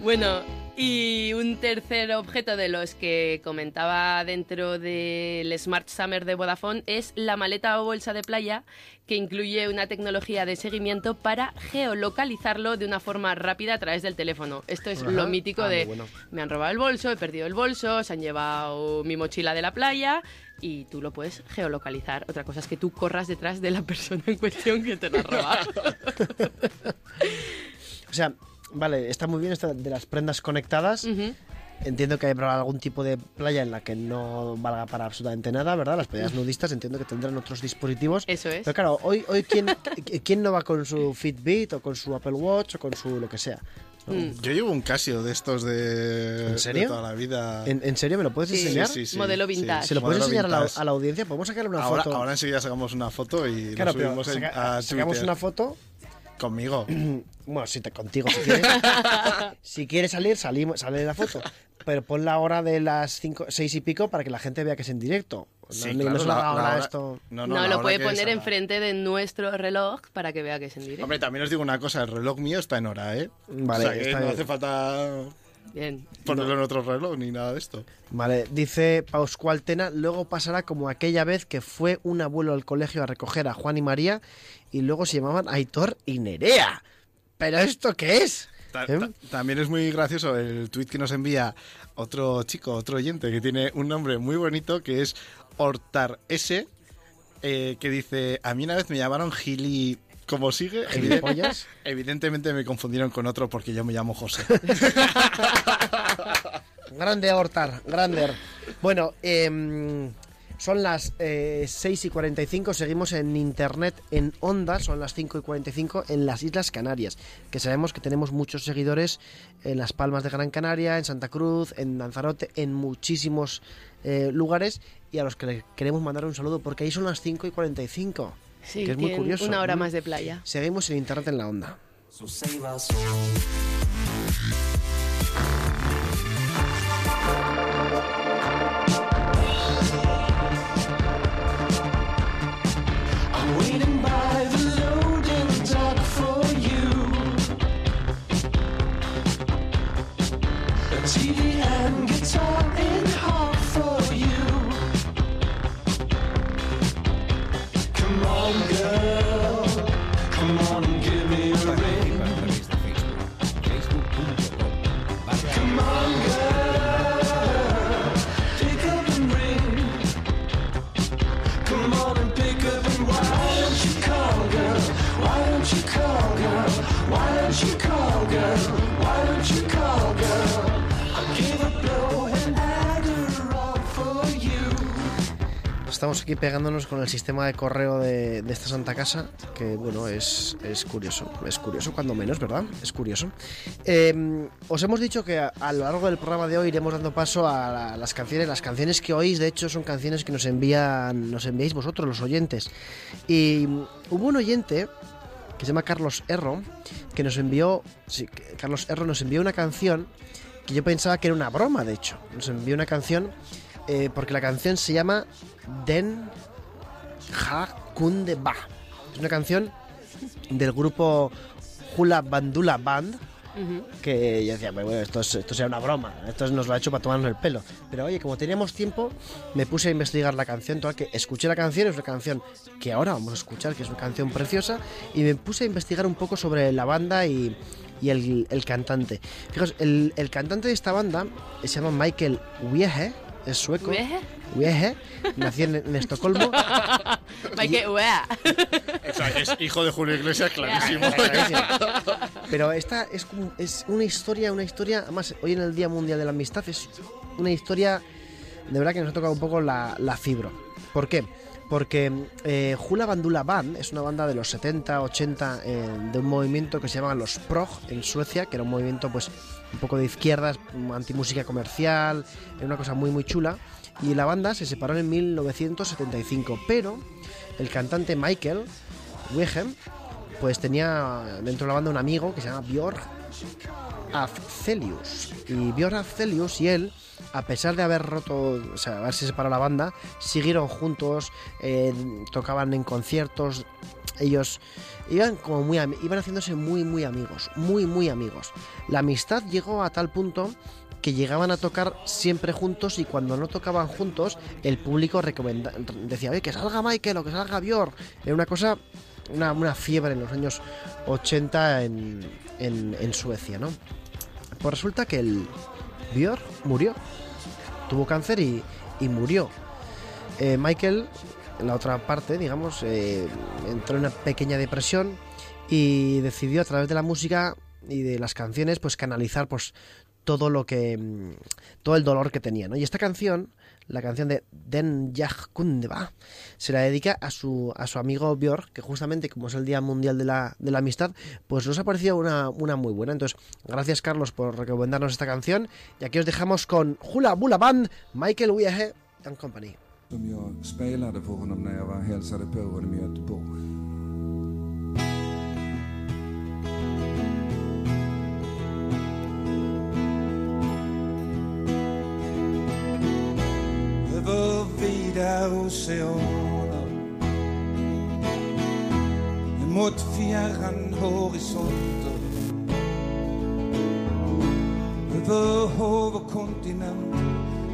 Bueno, y un tercer objeto de los que comentaba dentro del Smart Summer de Vodafone es la maleta o bolsa de playa que incluye una tecnología de seguimiento para geolocalizarlo de una forma rápida a través del teléfono. Esto es Ajá. lo mítico Ah, de bueno. me han robado el bolso, he perdido el bolso, se han llevado mi mochila de la playa y tú lo puedes geolocalizar. Otra cosa es que tú corras detrás de la persona en cuestión que te lo ha robado. <laughs> O sea, vale, está muy bien esta de las prendas conectadas. Ujú. Entiendo que habrá algún tipo de playa en la que no valga para absolutamente nada, ¿verdad? Las playas nudistas entiendo que tendrán otros dispositivos. Eso es. Pero claro, hoy, hoy ¿quién, <laughs> ¿quién no va con su Fitbit o con su Apple Watch o con su lo que sea? ¿no? Mm. Yo llevo un Casio de estos de, ¿En serio? de toda la vida. ¿En, en serio me lo puedes Sí. enseñar? Sí, sí, sí, Modelo sí. vintage. ¿Se lo puedes Modelo enseñar a la, a la audiencia? ¿Podemos sacarle una ahora, foto? ahora enseguida sacamos una foto y claro, lo pero subimos en- saca- a sacamos Twitter. una foto. Conmigo. <clears throat> Bueno, sí, te, contigo, si quieres. <laughs> si quieres salir, salimos, sale la foto. Pero pon la hora de las cinco, seis y pico para que la gente vea que es en directo. No, Sí, ni- claro, no se lo la- haga la ahora hora- esto. No, No, no, la lo hora puede poner enfrente de nuestro reloj para que vea que es en directo. Hombre, también os digo una cosa, el reloj mío está en hora, ¿eh? Vale, o sea que está no bien. hace falta Bien. ponerlo en otro reloj ni nada de esto. Vale, dice Pascual Tena, luego pasará como aquella vez que fue un abuelo al colegio a recoger a Juan y María y luego se llamaban Aitor y Nerea. ¿Pero esto qué es? Ta- ¿Eh? ta- también es muy gracioso el tuit que nos envía otro chico, otro oyente, que tiene un nombre muy bonito, que es Hortar S, eh, que dice, a mí una vez me llamaron Gili... ¿Cómo sigue? Eviden- ¿Gilipollas? Evidentemente me confundieron con otro porque yo me llamo José. <laughs> Grande Hortar, grander. Bueno, em, Son las eh, 6 y 45, seguimos en internet en onda, son las 5 y 45 en las Islas Canarias, que sabemos que tenemos muchos seguidores en las Palmas de Gran Canaria, en Santa Cruz, en Lanzarote, en muchísimos eh, lugares y a los que le queremos mandar un saludo porque ahí son las 5 y 45. Sí, que es muy curioso. una hora más de playa. Seguimos en internet en la onda. So save our Estamos aquí pegándonos con el sistema de correo de, esta Santa Casa, que bueno, es, es curioso, es curioso cuando menos, ¿verdad? Es curioso. Eh, os hemos dicho que a, lo largo del programa de hoy iremos dando paso a la- las canciones. Las canciones que oís, de hecho, son canciones que nos envían, nos enviáis vosotros, los oyentes. Y hubo un oyente que se llama Carlos Erro, que nos envió, Carlos Erro nos envió una canción que yo pensaba que era una broma, de hecho. Nos envió una canción eh, porque la canción se llama Den Ha Kunde Ba. Es una canción del grupo Hula Bandula Band. Que yo decía, bueno, esto, es, esto sea una broma, esto nos lo ha hecho para tomarnos el pelo. Pero oye, como teníamos tiempo, me puse a investigar la canción, total que escuché la canción, es una canción que ahora vamos a escuchar, que es una canción preciosa, y me puse a investigar un poco sobre la banda y, y el, el cantante. Fijaos, el, el cantante de esta banda se llama Michael Wiehe, es sueco. ¿Wiehe? Wiehe, nació en, en Estocolmo. <laughs> Michael, uea. O sea, es hijo de Julio Iglesias, clarísimo. <laughs> Pero esta es, como- es una historia, una historia, además hoy en el Día Mundial de la Amistad es una historia de verdad que nos ha tocado un poco la, la fibra. ¿Por qué? Porque eh, Hula Bandula Band es una banda de los 70, 80 eh, de un movimiento que se llama los Prog en Suecia, que era un movimiento pues un poco de izquierdas, antimúsica comercial, era una cosa muy muy chula. Y la banda se separó en 1975, pero el cantante Michael Wegem pues tenía dentro de la banda un amigo que se llama Björk Afzelius. Y Björk Afzelius y él, a pesar de haber roto, o sea, haberse separado la banda, siguieron juntos, eh, tocaban en conciertos, ellos iban como muy iban haciéndose muy muy amigos, muy muy amigos. La amistad llegó a tal punto que llegaban a tocar siempre juntos y cuando no tocaban juntos el público recomenda- decía, oye, que salga Michael o que salga Björk. Era una cosa, una, una fiebre en los años 80 en, en, Suecia, ¿no? Pues resulta que el Björk murió, tuvo cáncer y, y murió. Eh, Michael, en la otra parte, digamos, eh, entró en una pequeña depresión y decidió a través de la música y de las canciones, pues canalizar pues todo lo que mm, todo el dolor que tenía, ¿no? Y esta canción, la canción de Den Kundeva, se la dedica a su a su amigo Björk, que justamente como es el Día Mundial de la, de la Amistad, pues nos ha parecido una, una muy buena. Entonces, gracias Carlos por recomendarnos esta canción y aquí os dejamos con Hula Bula Band, Michael Wiehe and Company. Vida oceaner mot fjärran horisonter över hav och kontinenter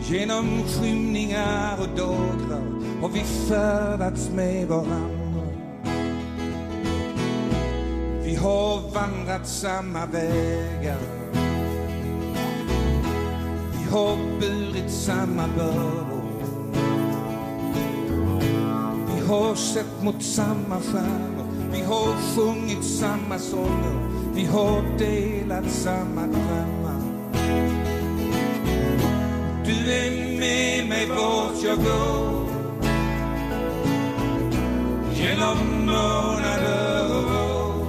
genom skymningar och dagrar har vi färdats med varandra. Vi har vandrat samma vägar. Vi har burit samma bördor. Har sett mot samma stjärnor Vi har sjungit samma sånger Vi har delat samma drömmar Du är med mig vart jag går genom månader och år.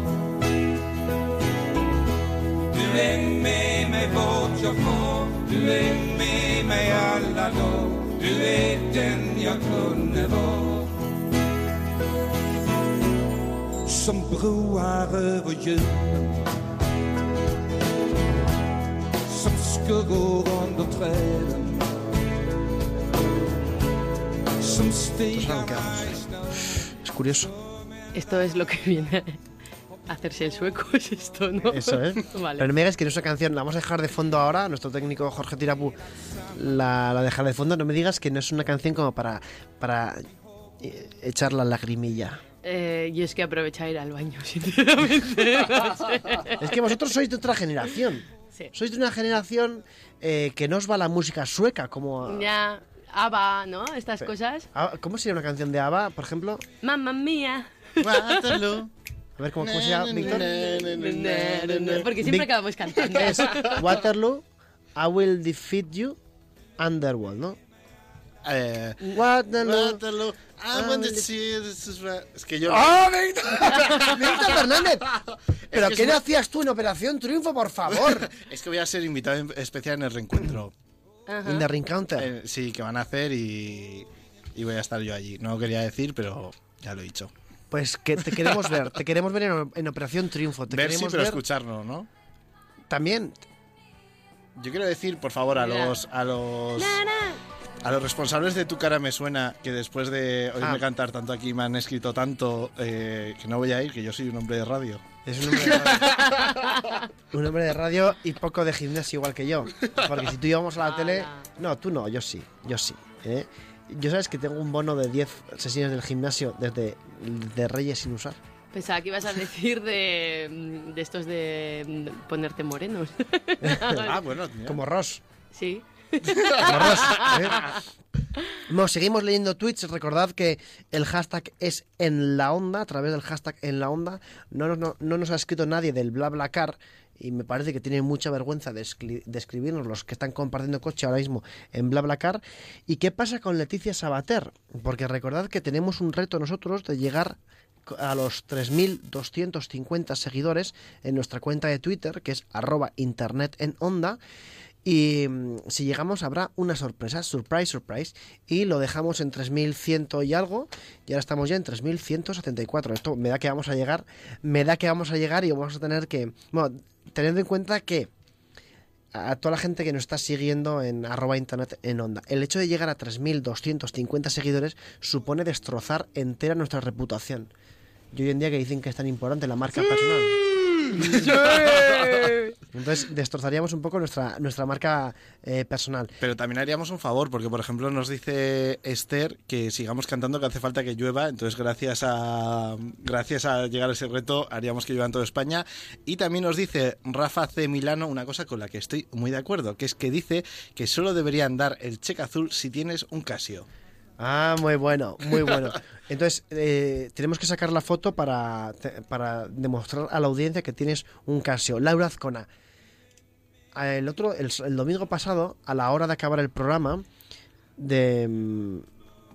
Du är med mig vart jag går du är med mig alla dagar. Du är den jag kunde vara. Som broar över djupen Som skuggor under träden Som stigar Es curioso. Esto es lo que viene a hacerse el sueco, <laughs> es esto, ¿no? Eso es. <laughs> Vale. Pero no me digas que no es una canción, la vamos a dejar de fondo ahora, nuestro técnico Jorge Tirapu la, la dejará de fondo, no me digas que no es una canción como para, para eh, echar la lagrimilla. Eh, yo es que aprovecha ir al baño, <laughs> sinceramente. <laughs> Es que vosotros sois de otra generación. Sí. Sois de una generación eh, que no os va la música sueca, como... Ya, ABBA, ¿no? Estas cosas. Ah, ¿Cómo sería una canción de ABBA, por ejemplo? Mamma mía. Waterloo. A ver, ¿cómo, cómo se llama, Víctor? Porque siempre Vic- acabamos <laughs> cantando. Es Waterloo, I will defeat you, Underworld, ¿no? Eh, Waterloo. Waterloo, I want to see this is right. Es que yo. ¡Oh, Víctor! ¡Víctor Fernández! ¿Pero que qué no hacías tú en Operación Triunfo, por favor? <laughs> Es que voy a ser invitado en- especial en el reencuentro. Ajá. In the Ring Counter. Eh, sí, que van a hacer y, y voy a estar yo allí. No lo quería decir, pero ya lo he dicho. Pues que te queremos ver, te queremos ver en, en Operación Triunfo. Te Ver sí, queremos pero ver escucharlo, ¿no? también. Yo quiero decir, por favor, a los a los a los responsables de Tu cara me suena que después de oírme Ah. cantar tanto aquí me han escrito tanto eh, que no voy a ir, que yo soy un hombre de radio. Es un hombre de radio. <laughs> un hombre de radio y poco de gimnasio igual que yo. Porque si tú íbamos a la tele... No, tú no, yo sí, yo sí. ¿eh? Yo sabes que tengo un bono de 10 sesiones del gimnasio desde de Reyes sin usar. Pensaba que ibas a decir de, de estos de ponerte morenos. <laughs> <laughs> ah, bueno, mira. Como Ross. Sí. <laughs> ¿eh? No, seguimos leyendo tweets. Recordad que el hashtag es en la onda. A través del hashtag en la onda. No, nos- no, no nos ha escrito nadie del BlaBlaCar. Y me parece que tienen mucha vergüenza de escribirnos los que están compartiendo coche ahora mismo en BlaBlaCar. ¿Y qué pasa con Leticia Sabater? Porque recordad que tenemos un reto nosotros de llegar a los 3.250 seguidores en nuestra cuenta de Twitter, que es arroba internet en onda. Y mm, si llegamos habrá una sorpresa, surprise, surprise, y lo dejamos en 3100 y algo, y ahora estamos ya en 3174. Esto me da que vamos a llegar, me da que vamos a llegar y vamos a tener que, bueno, teniendo en cuenta que a toda la gente que nos está siguiendo en arroba internet en onda, el hecho de llegar a 3250 seguidores supone destrozar entera nuestra reputación. Y hoy en día que dicen que es tan importante la marca personal. <laughs> Entonces destrozaríamos un poco nuestra, nuestra marca eh, personal. Pero también haríamos un favor, porque por ejemplo nos dice Esther que sigamos cantando, que hace falta que llueva, entonces gracias a gracias a llegar a ese reto haríamos que llueva en toda España. Y también nos dice Rafa C. Milano una cosa con la que estoy muy de acuerdo, que es que dice que solo deberían dar el cheque azul si tienes un Casio. Ah, muy bueno, muy bueno. Entonces, eh, tenemos que sacar la foto para, para demostrar a la audiencia que tienes un Casio. Laura Azcona. El otro, el, domingo pasado, a la hora de acabar el programa, de... mm,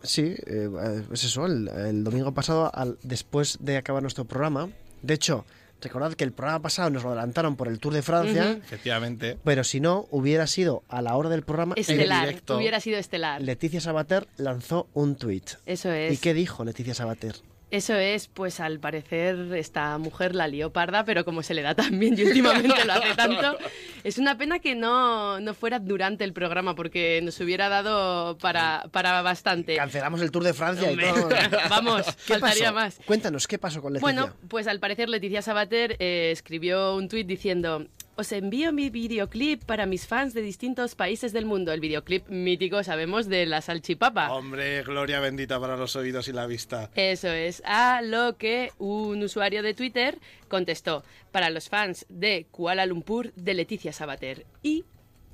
Sí, eh, es eso, el, domingo pasado, después de acabar nuestro programa. De hecho, recordad que el programa pasado nos lo adelantaron por el Tour de Francia. Efectivamente. Pero si no, hubiera sido a la hora del programa. en Estelar. directo. Hubiera sido estelar. Leticia Sabater lanzó un tuit. Eso es. ¿Y qué dijo Leticia Sabater? Eso es, pues al parecer esta mujer la lió parda, pero como se le da tan bien y últimamente lo hace tanto, <laughs> es una pena que no, no fuera durante el programa porque nos hubiera dado para, para bastante. Cancelamos el Tour de Francia y todo. <laughs> Vamos, ¿Qué faltaría pasó? más. Cuéntanos, ¿qué pasó con Leticia? Bueno, pues al parecer Leticia Sabater eh, escribió un tuit diciendo os envío mi videoclip para mis fans de distintos países del mundo. El videoclip mítico, sabemos, de la salchipapa. Hombre, gloria bendita para los oídos y la vista. Eso es, a lo que un usuario de Twitter contestó para los fans de Kuala Lumpur de Leticia Sabater y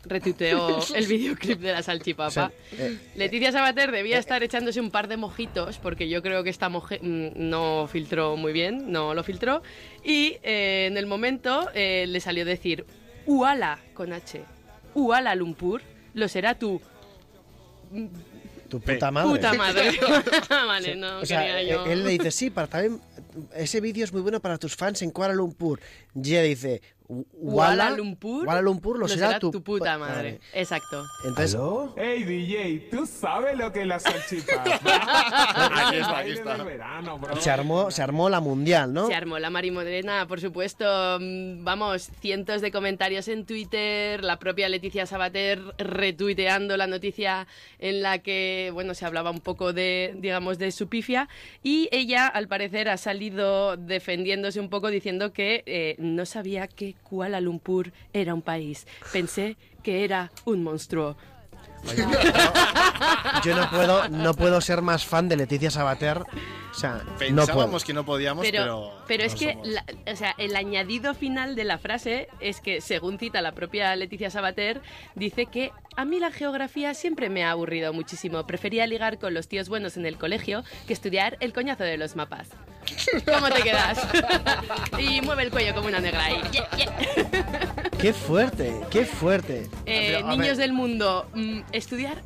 retuiteó <laughs> el videoclip de la salchipapa. O sea, eh, Leticia Sabater debía estar echándose un par de mojitos porque yo creo que esta moje mm, no filtró muy bien, no lo filtró y eh, en el momento eh, le salió decir Uala con H, Uala Lumpur, lo será tú. Tu puta madre. Puta madre. <laughs> <laughs> vale, no O sea, quería yo. eh, él le dice, sí, para también, ese vídeo es muy bueno para tus fans en Kuala Lumpur. Y ella dice, Kuala Lumpur. Kuala Lumpur lo, será, tu, puta madre. Exacto. Entonces, Hey DJ, tú sabes lo que es la salchipapa. <laughs> Aquí está, aquí está. verano, bro. se armó, se armó la mundial, ¿no? Se armó la marimorena, por supuesto. mm, Vamos, cientos de comentarios en Twitter, la propia Leticia Sabater retuiteando la noticia en la que, bueno, se hablaba un poco de, digamos, de su pifia. Y ella, al parecer, ha salido defendiéndose un poco diciendo que eh, no sabía que Kuala Lumpur era un país. Pensé que era un monstruo. Yo no puedo, no puedo ser más fan de Leticia Sabater. O sea, no. Pensábamos que no podíamos, Pero, pero. pero es no que la- o sea, el añadido final de la frase es que, según cita la propia Leticia Sabater, dice que a mí la geografía siempre me ha aburrido muchísimo. Prefería ligar con los tíos buenos en el colegio que estudiar el coñazo de los mapas. ¿Cómo te quedas? y mueve el cuello como una negra ahí. Yeah, yeah. Qué fuerte, qué fuerte. Eh, Pero, a niños ver, del mundo, mm, estudiar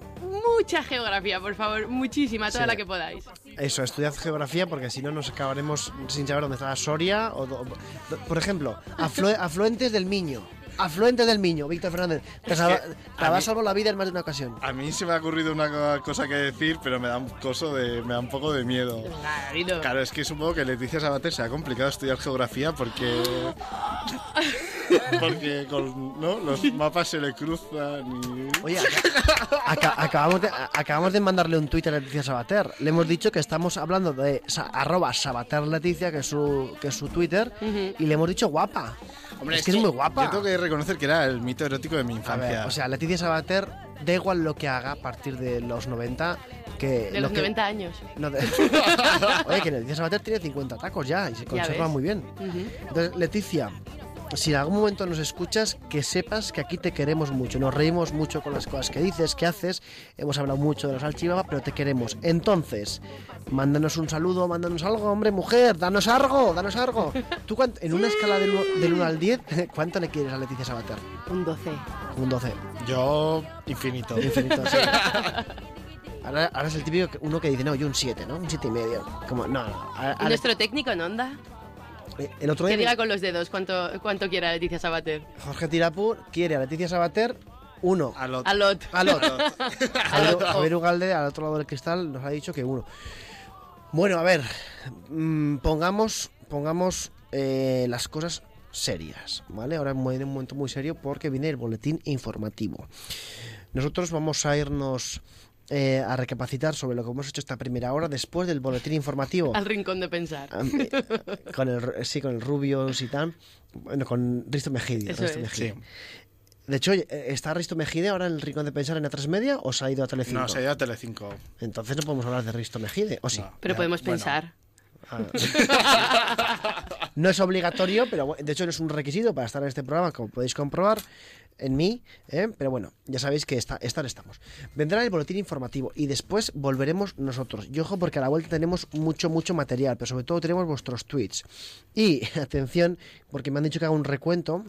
mucha geografía, por favor, muchísima, toda Sí. la que podáis. Eso, estudiad geografía porque si no nos acabaremos sin saber dónde está la Soria. O, do- por ejemplo, aflue- afluentes del Miño. Afluentes del Miño, Víctor Fernández. Te, salva- te habrá salvado la vida en más de una ocasión. A mí se me ha ocurrido una co- cosa que decir, pero me da un coso de, me da un poco de miedo. Claro. Claro, es que supongo que Leticia Sabater se ha complicado estudiar geografía porque. <laughs> porque con ¿no? los mapas se le cruzan y. Oye, aca- aca- acabamos, de, acabamos de mandarle un tuit a Leticia Sabater. Le hemos dicho que estamos hablando de sa- arroba Sabater Leticia, que es su, que es su Twitter, y le hemos dicho guapa. Hombre, es que es muy guapa. Yo tengo que reconocer que era el mito erótico de mi A infancia. ver, o sea, Leticia Sabater, da igual lo que haga a partir de los 90, que... De lo los que- 90 años. no, de- <laughs> Oye, que Leticia Sabater tiene 50 tacos ya y se conserva muy bien. Entonces, Leticia, si en algún momento nos escuchas, que sepas que aquí te queremos mucho. Nos reímos mucho con las cosas que dices, que haces. Hemos hablado mucho de los Alchibaba, pero te queremos. Entonces, mándanos un saludo, mándanos algo, hombre, mujer, danos algo, danos algo. <laughs> Tú, en una escala del 1, del 1 al 10, <laughs> ¿cuánto le quieres a Leticia Sabater? Un 12. Un 12. Yo, infinito. Infinito, sí. <laughs> Ahora, ahora es el típico uno que dice, no, yo un 7, ¿no? Un 7 y medio. Como, no, no. ahora- ¿Y nuestro técnico en onda? El otro Que diga con los dedos cuánto, cuánto quiera Leticia Sabater. Jorge Tirapur quiere a Leticia Sabater 1. <laughs> A lo- Alot. Alot. Javier, Alot. Javier Ugalde, al otro lado del cristal, nos ha dicho que uno. Bueno, a ver, mm, pongamos, pongamos eh, las cosas serias, ¿vale? Ahora viene un momento muy serio porque viene el boletín informativo. Nosotros vamos a irnos eh, a recapacitar sobre lo que hemos hecho esta primera hora después del boletín informativo. Al rincón de pensar. Am- eh, con el sí con el Rubios y tal bueno con Risto Mejide, Risto es. Sí. de hecho eh, está Risto Mejide ahora en el rincón de pensar en A3 Media o se ha ido a Telecinco No, se ha ido a Telecinco. entonces no podemos hablar de Risto Mejide o sí No. Pero Ya, podemos bueno. <laughs> no es obligatorio pero de hecho no es un requisito para estar en este programa como podéis comprobar en mí, ¿eh? pero bueno, ya sabéis que está, estar estamos. Vendrá el boletín informativo y después volveremos nosotros. Y ojo porque a la vuelta tenemos mucho, mucho material, pero sobre todo tenemos vuestros tweets. Y <laughs> atención, porque me han dicho que haga un recuento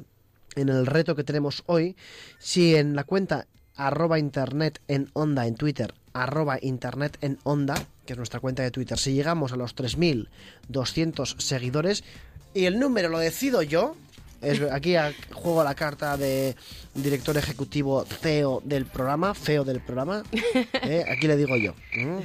en el reto que tenemos hoy. Si en la cuenta arroba internet en onda en Twitter, arroba internet en onda, que es nuestra cuenta de Twitter, si llegamos a los 3.200 seguidores y el número lo decido yo, es, aquí a- juego la carta de director ejecutivo CEO del programa, feo del programa, <laughs> ¿eh? aquí le digo yo. ¿Mm?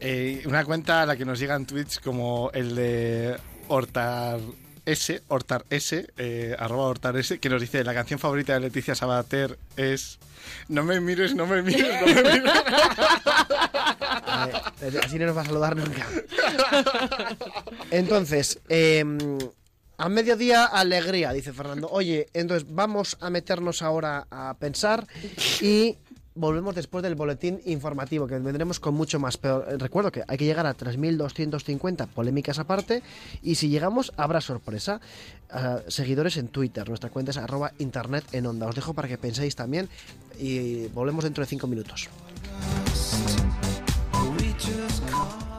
Eh, una cuenta a la que nos llegan tweets como el de Hortar S, Hortar S, eh, arroba Hortar S, que nos dice la canción favorita de Leticia Sabater es No me mires, no me mires, no me mires. <laughs> Eh, así no nos va a saludar nunca. Entonces, eh, a mediodía, alegría, dice Fernando. Oye, entonces vamos a meternos ahora a pensar y volvemos después del boletín informativo, que vendremos con mucho más. Pero eh, recuerdo que hay que llegar a 3.250 polémicas aparte y si llegamos habrá sorpresa. Ah, seguidores en Twitter, nuestra cuenta es arroba internet en onda. Os dejo para que penséis también y volvemos dentro de cinco minutos. just call